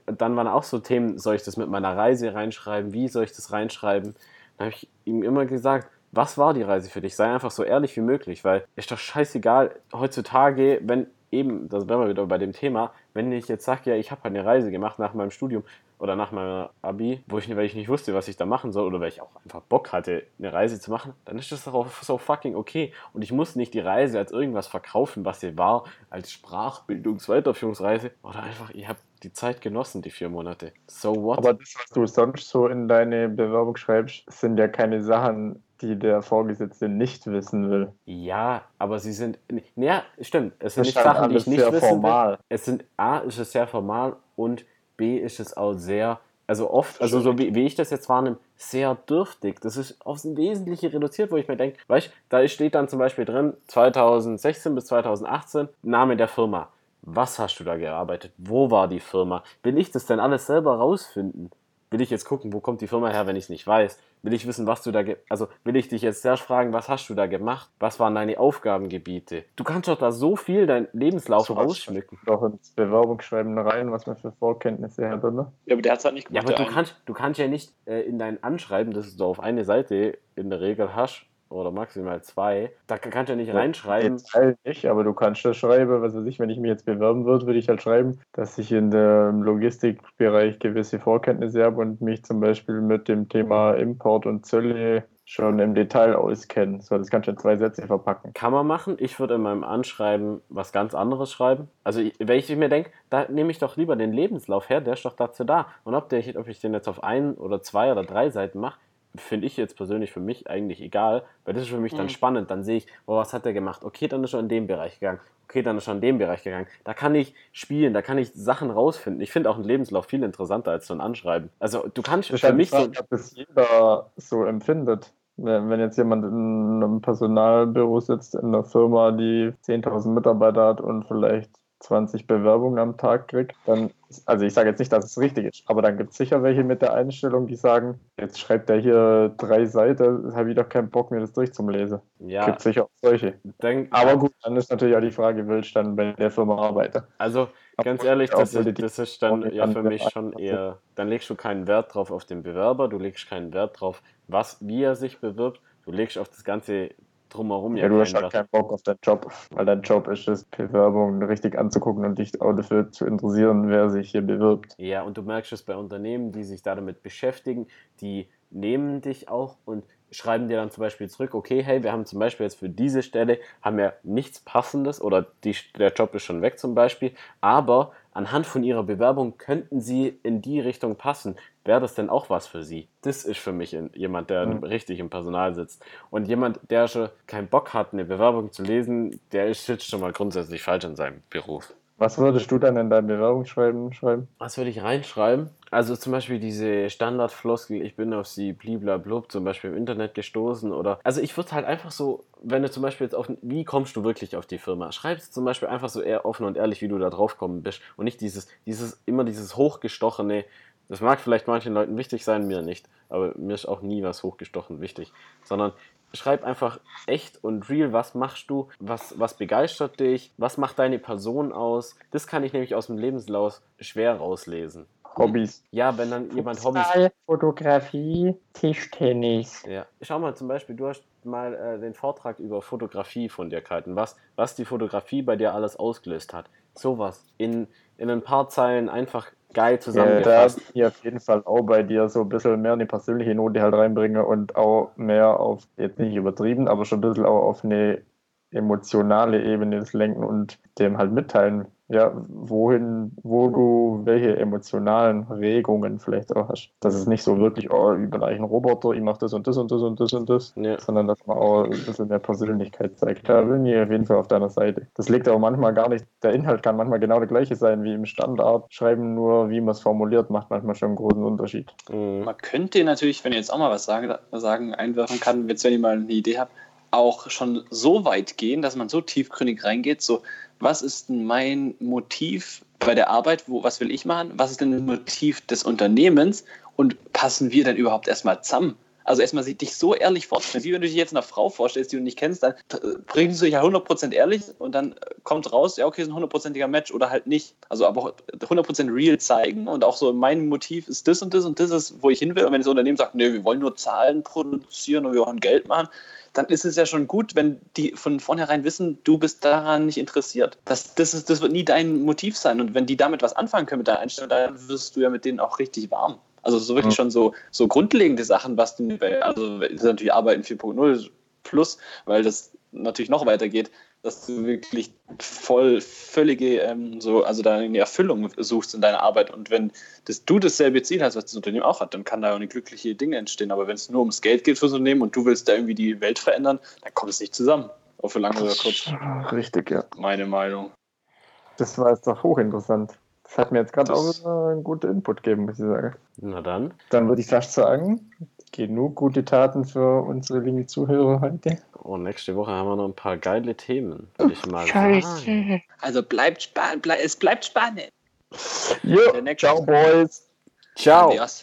dann waren auch so Themen, soll ich das mit meiner Reise reinschreiben? Wie soll ich das reinschreiben? Dann habe ich ihm immer gesagt, was war die Reise für dich? Sei einfach so ehrlich wie möglich, weil ist doch scheißegal, heutzutage, wenn eben, das wären wir wieder bei dem Thema, wenn ich jetzt sage, ja, ich habe eine Reise gemacht nach meinem Studium oder nach meiner Abi, wo ich, weil ich nicht wusste, was ich da machen soll oder weil ich auch einfach Bock hatte, eine Reise zu machen, dann ist das auch so fucking okay. Und ich muss nicht die Reise als irgendwas verkaufen, was sie war, als Sprachbildungsweiterführungsreise oder einfach, ihr habt die Zeit genossen, die vier Monate. So what? Aber das, was du sonst so in deine Bewerbung schreibst, sind ja keine Sachen, die der Vorgesetzte nicht wissen will. Ja, aber sie sind. Ja, stimmt. Es sind das nicht Sachen, die ich nicht wissen formal. will. Es sind A, ist es sehr formal und B ist es auch sehr, also oft, also so wie, wie ich das jetzt wahrnehme, sehr dürftig. Das ist aufs Wesentliche reduziert, wo ich mir denke, weißt da steht dann zum Beispiel drin, 2016 bis 2018, Name der Firma. Was hast du da gearbeitet? Wo war die Firma? Will ich das denn alles selber rausfinden? Will ich jetzt gucken, wo kommt die Firma her, wenn ich es nicht weiß? Will ich wissen, was du da, also will ich dich jetzt erst fragen, was hast du da gemacht? Was waren deine Aufgabengebiete? Du kannst doch da so viel dein Lebenslauf so ausschmücken. Doch ins Bewerbungsschreiben rein, was man für Vorkenntnisse hat, oder? Ja, aber der hat es halt nicht gemacht. Ja, aber du kannst, du kannst ja nicht äh, in dein Anschreiben, das du auf eine Seite in der Regel hast, oder maximal zwei. Da kannst du ja nicht reinschreiben. Jetzt halt nicht, aber du kannst das schreiben, was weiß ich, wenn ich mich jetzt bewerben würde, würde ich halt schreiben, dass ich in dem Logistikbereich gewisse Vorkenntnisse habe und mich zum Beispiel mit dem Thema Import und Zölle schon im Detail auskenne. So, das kannst du in zwei Sätze verpacken. Kann man machen. Ich würde in meinem Anschreiben was ganz anderes schreiben. Also, wenn ich mir denke, da nehme ich doch lieber den Lebenslauf her, der ist doch dazu da. Und ob, der, ob ich den jetzt auf ein oder zwei oder drei Seiten mache, finde ich jetzt persönlich für mich eigentlich egal, weil das ist für mich dann mhm. spannend. Dann sehe ich, oh, was hat der gemacht? Okay, dann ist er in dem Bereich gegangen. Okay, dann ist er in dem Bereich gegangen. Da kann ich spielen, da kann ich Sachen rausfinden. Ich finde auch einen Lebenslauf viel interessanter als so ein Anschreiben. Also du kannst ich für mich Frage, so. Ob das jeder so empfindet. Wenn jetzt jemand in einem Personalbüro sitzt, in einer Firma, die 10.000 Mitarbeiter hat und vielleicht 20 Bewerbungen am Tag kriegt, dann, also ich sage jetzt nicht, dass es richtig ist, aber dann gibt es sicher welche mit der Einstellung, die sagen, jetzt schreibt er hier drei Seiten, habe ich doch keinen Bock, mir das durchzulesen. Ja. Gibt sicher auch solche. Denk, aber gut, dann ist natürlich auch die Frage, will ich dann bei der Firma arbeiten? Also ganz ehrlich, das, ist, das ist dann ja für mich schon eher, dann legst du keinen Wert drauf auf den Bewerber, du legst keinen Wert drauf, was, wie er sich bewirbt, du legst auf das ganze drumherum ja, ja du hast halt keinen Bock auf deinen Job, weil dein Job ist es, Bewerbungen richtig anzugucken und dich auch dafür zu interessieren, wer sich hier bewirbt. Ja, und du merkst es bei Unternehmen, die sich damit beschäftigen, die nehmen dich auch und schreiben dir dann zum Beispiel zurück, okay, hey, wir haben zum Beispiel jetzt für diese Stelle, haben wir nichts Passendes oder die, der Job ist schon weg zum Beispiel, aber anhand von ihrer Bewerbung könnten sie in die Richtung passen. Wäre das denn auch was für sie? Das ist für mich jemand, der mhm. richtig im Personal sitzt. Und jemand, der schon keinen Bock hat, eine Bewerbung zu lesen, der ist jetzt schon mal grundsätzlich falsch in seinem Beruf. Was würdest du dann in dein Bewerbungsschreiben schreiben? Was würde ich reinschreiben? Also zum Beispiel diese Standardfloskel, ich bin auf sie bliblablub zum Beispiel im Internet gestoßen oder. Also ich würde halt einfach so, wenn du zum Beispiel jetzt auf, wie kommst du wirklich auf die Firma? Schreib es zum Beispiel einfach so eher offen und ehrlich, wie du da drauf kommen bist und nicht dieses, dieses, immer dieses hochgestochene, das mag vielleicht manchen Leuten wichtig sein, mir nicht. Aber mir ist auch nie was hochgestochen wichtig. Sondern schreib einfach echt und real, was machst du, was, was begeistert dich, was macht deine Person aus. Das kann ich nämlich aus dem Lebenslauf schwer rauslesen. Hobbys. Ja, wenn dann jemand Hobbys. Fotografie, Tischtennis. Ja. Schau mal zum Beispiel, du hast mal äh, den Vortrag über Fotografie von dir gehalten, was, was die Fotografie bei dir alles ausgelöst hat. Sowas. In, in ein paar Zeilen einfach geil zusammengefasst. Ja, da ich auf jeden Fall auch bei dir so ein bisschen mehr eine persönliche Note halt reinbringe und auch mehr auf, jetzt nicht übertrieben, aber schon ein bisschen auch auf eine emotionale Ebene das lenken und dem halt mitteilen, ja, wohin, wo du welche emotionalen Regungen vielleicht auch hast. Dass es nicht so wirklich, oh, ich bin eigentlich ein Roboter, ich mache das und das und das und das und das, ja. sondern dass man auch ein bisschen mehr Persönlichkeit zeigt. Da bin ich auf jeden Fall auf deiner Seite. Das liegt aber manchmal gar nicht, der Inhalt kann manchmal genau der gleiche sein wie im Standard. Schreiben nur, wie man es formuliert, macht manchmal schon einen großen Unterschied. Mhm. Man könnte natürlich, wenn ihr jetzt auch mal was sagen, sagen einwerfen kann, jetzt wenn ihr mal eine Idee habt, auch schon so weit gehen, dass man so tiefgründig reingeht, so was ist denn mein Motiv bei der Arbeit, wo, was will ich machen, was ist denn das Motiv des Unternehmens und passen wir dann überhaupt erstmal zusammen? Also erstmal dich so ehrlich vorstellen. Wie wenn du dich jetzt einer Frau vorstellst, die du nicht kennst, dann bringst du dich ja 100% ehrlich und dann kommt raus, ja, okay, ist ein hundertprozentiger Match oder halt nicht. Also aber 100% real zeigen und auch so mein Motiv ist das und das und das ist, wo ich hin will. Und wenn das Unternehmen sagt, nee, wir wollen nur Zahlen produzieren und wir wollen Geld machen, dann ist es ja schon gut, wenn die von vornherein wissen, du bist daran nicht interessiert. Das, das, ist, das wird nie dein Motiv sein. Und wenn die damit was anfangen können mit deiner Einstellung, dann wirst du ja mit denen auch richtig warm. Also so wirklich schon so, so grundlegende Sachen, was du, also das ist natürlich Arbeiten 4.0 plus, weil das natürlich noch weitergeht, dass du wirklich voll völlige, ähm, so, also deine Erfüllung suchst in deiner Arbeit. Und wenn das, du dasselbe Ziel hast, was das Unternehmen auch hat, dann kann da auch eine glückliche Dinge entstehen. Aber wenn es nur ums Geld geht fürs Unternehmen und du willst da irgendwie die Welt verändern, dann kommt es nicht zusammen. Auch für lange oder kurz. Richtig, ja. Meine Meinung. Das war jetzt doch hochinteressant. Das hat mir jetzt gerade auch einen guten Input gegeben, muss ich sagen. Na dann. Dann würde ich fast sagen, genug gute Taten für unsere lieben Zuhörer heute. Und nächste Woche haben wir noch ein paar geile Themen, würde ich mal sagen. Scheiße. Also bleibt spannend, bleib, es bleibt spannend. Jo, ciao, Boys. Ciao. Adios.